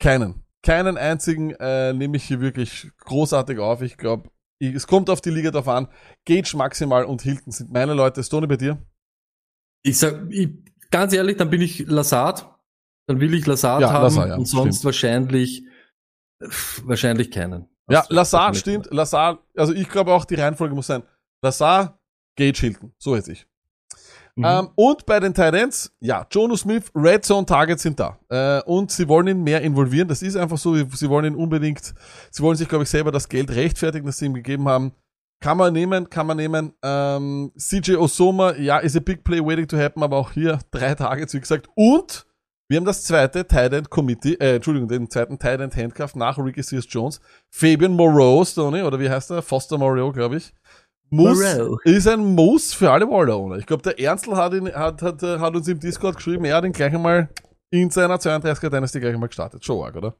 keinen. Keinen einzigen äh, nehme ich hier wirklich großartig auf. Ich glaube, es kommt auf die Liga drauf an. Gage maximal und Hilton sind meine Leute. Stone bei dir? Ich sag, ich, ganz ehrlich, dann bin ich Lazard. Dann will ich Lazard Ja, haben Lazard, ja, und sonst stimmt. wahrscheinlich, wahrscheinlich keinen. Ja, hast du stimmt. Lazar, also ich glaube auch, die Reihenfolge muss sein. Lazar, Gage Hilton. So hätte ich. Mhm. Ähm, und bei den Titans, ja, Jono Smith, Red Zone Targets sind da. Äh, und sie wollen ihn mehr involvieren. Das ist einfach so. Sie wollen ihn unbedingt, sie wollen sich, glaube ich, selber das Geld rechtfertigen, das sie ihm gegeben haben. Kann man nehmen, kann man nehmen. Ähm, CJ Osoma, ja, ist a big play waiting to happen, aber auch hier drei Targets, wie gesagt. Und wir haben das zweite Tight End Committee, äh, Entschuldigung, den zweiten Tight End Handcuff nach Ricky Sears Jones. Fabian Moreau, Stoney, oder wie heißt er? Foster Moreau, glaube ich. Muss, Moreau. ist ein Muss für alle Waller-Owner. Ich glaube, der Ernstl hat, ihn, hat, hat, äh, hat uns im Discord geschrieben, er hat ihn gleich einmal in seiner 32er Dynasty gleich einmal gestartet. Schon arg, oder?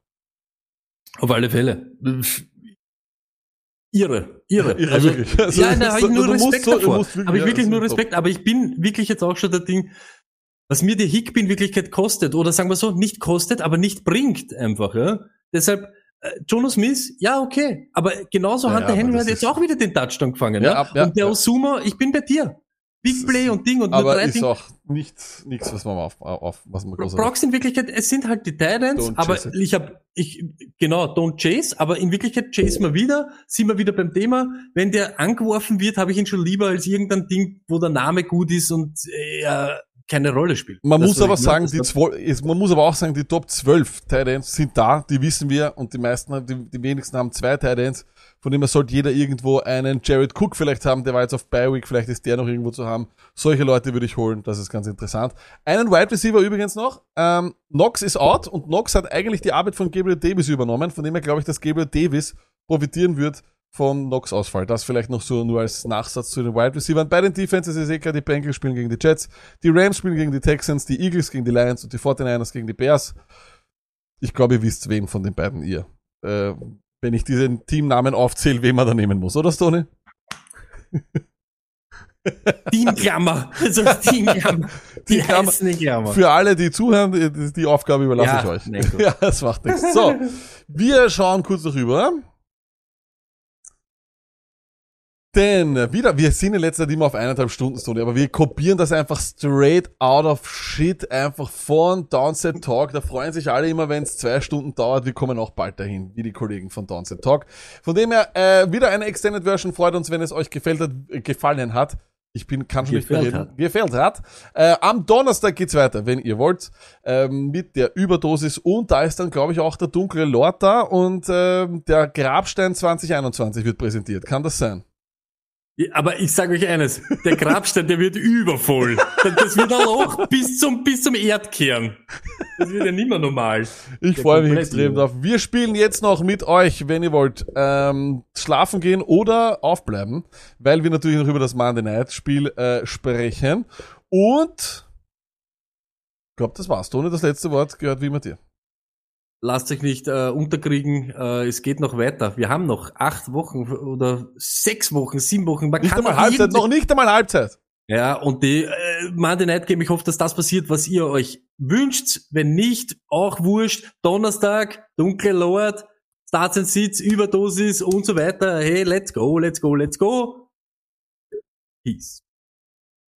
Auf alle Fälle. Irre, irre. Irre, wirklich. Also, ja, da habe ich nur Respekt so- davor. Habe ich ja, wirklich das nur top. Respekt. Aber ich bin wirklich jetzt auch schon der Ding, was mir die Hickby in Wirklichkeit kostet, oder sagen wir so, nicht kostet, aber nicht bringt einfach, ja. Deshalb, äh, Jono Smith, ja, okay. Aber genauso Ja, Hunter ja, aber Henry hat jetzt auch wieder den Touchdown gefangen, Ja, ja. ab- ja, und der ja. Osuma, ich bin bei dir. Big Play und Ding und nur Aber drei ist Dinge. auch nichts, nichts, was man auf, auf was man groß Brocks in Wirklichkeit, es sind halt die Titans, Don't aber ich habe, ich, genau, don't chase, aber in Wirklichkeit chase wir wieder, sind wir wieder beim Thema. Wenn der angeworfen wird, habe ich ihn schon lieber als irgendein Ding, wo der Name gut ist und er keine Rolle spielt. Man Das, muss aber sagen, die zwölf, ist- man muss aber auch sagen, die Top 12 Titans sind da, die wissen wir und die meisten, die, die wenigsten haben zwei Titans. Von dem her sollte jeder irgendwo einen Jared Cook vielleicht haben, der war jetzt auf Bye Week, vielleicht ist der noch irgendwo zu haben. Solche Leute würde ich holen, das ist ganz interessant. Einen Wide Receiver übrigens noch, ähm, Knox ist out und Knox hat eigentlich die Arbeit von Gabriel Davis übernommen, von dem her glaube ich, dass Gabriel Davis profitieren wird von Knox Ausfall. Das vielleicht noch so nur als Nachsatz zu den Wide Receivers. Bei den Defenses ist eh klar, die Bengals spielen gegen die Jets, die Rams spielen gegen die Texans, die Eagles gegen die Lions und die 49ers gegen die Bears. Ich glaube, ihr wisst, wen von den beiden ihr. Äh, wenn ich diesen Teamnamen aufzähle, wen man da nehmen muss, oder Stoney? Teamklammer. Also Teamklammer. Die Teamklammer. Klammer. Für alle, die zuhören, die, die Aufgabe überlasse Ja, ich euch. nee, ja, das macht nichts. So, wir schauen kurz noch rüber. Denn äh, wieder, wir sind in letzter Zeit immer auf eineinhalb Stunden Stunde, aber wir kopieren das einfach straight out of shit, einfach von Downset Talk. Da freuen sich alle immer, wenn es zwei Stunden dauert. Wir kommen auch bald dahin, wie die Kollegen von Downset Talk. Von dem her, äh, wieder eine Extended Version. Freut uns, wenn es euch gefällt hat, äh, gefallen hat. Ich bin, kann schon nicht mehr Gefällt reden. hat. Gefällt hat. Äh, am Donnerstag geht's weiter, wenn ihr wollt, ähm, mit der Überdosis. Und da ist dann, glaube ich, auch der dunkle Lord da und ähm, der Grabstein 2021 wird präsentiert. Kann das sein? Aber ich sage euch eines, der Grabstein, der wird übervoll. Das wird ein Loch bis zum, bis zum Erdkern. Das wird ja nicht mehr normal. Ich freue mich extrem drauf. Wir spielen jetzt noch mit euch, wenn ihr wollt, ähm, schlafen gehen oder aufbleiben, weil wir natürlich noch über das Monday Night Spiel äh, sprechen. Und ich glaube, das war's. Toni, das letzte Wort gehört wie immer dir. Lasst euch nicht äh, unterkriegen, äh, es geht noch weiter. Wir haben noch acht Wochen oder sechs Wochen, sieben Wochen. Man Nicht einmal noch Halbzeit, noch nicht einmal Halbzeit. Ja, und die äh, Monday Night Game, ich hoffe, dass das passiert, was ihr euch wünscht. Wenn nicht, auch wurscht. Donnerstag, dunkle Lord, Starts and Sits, Überdosis und so weiter. Hey, let's go, let's go, let's go. Peace.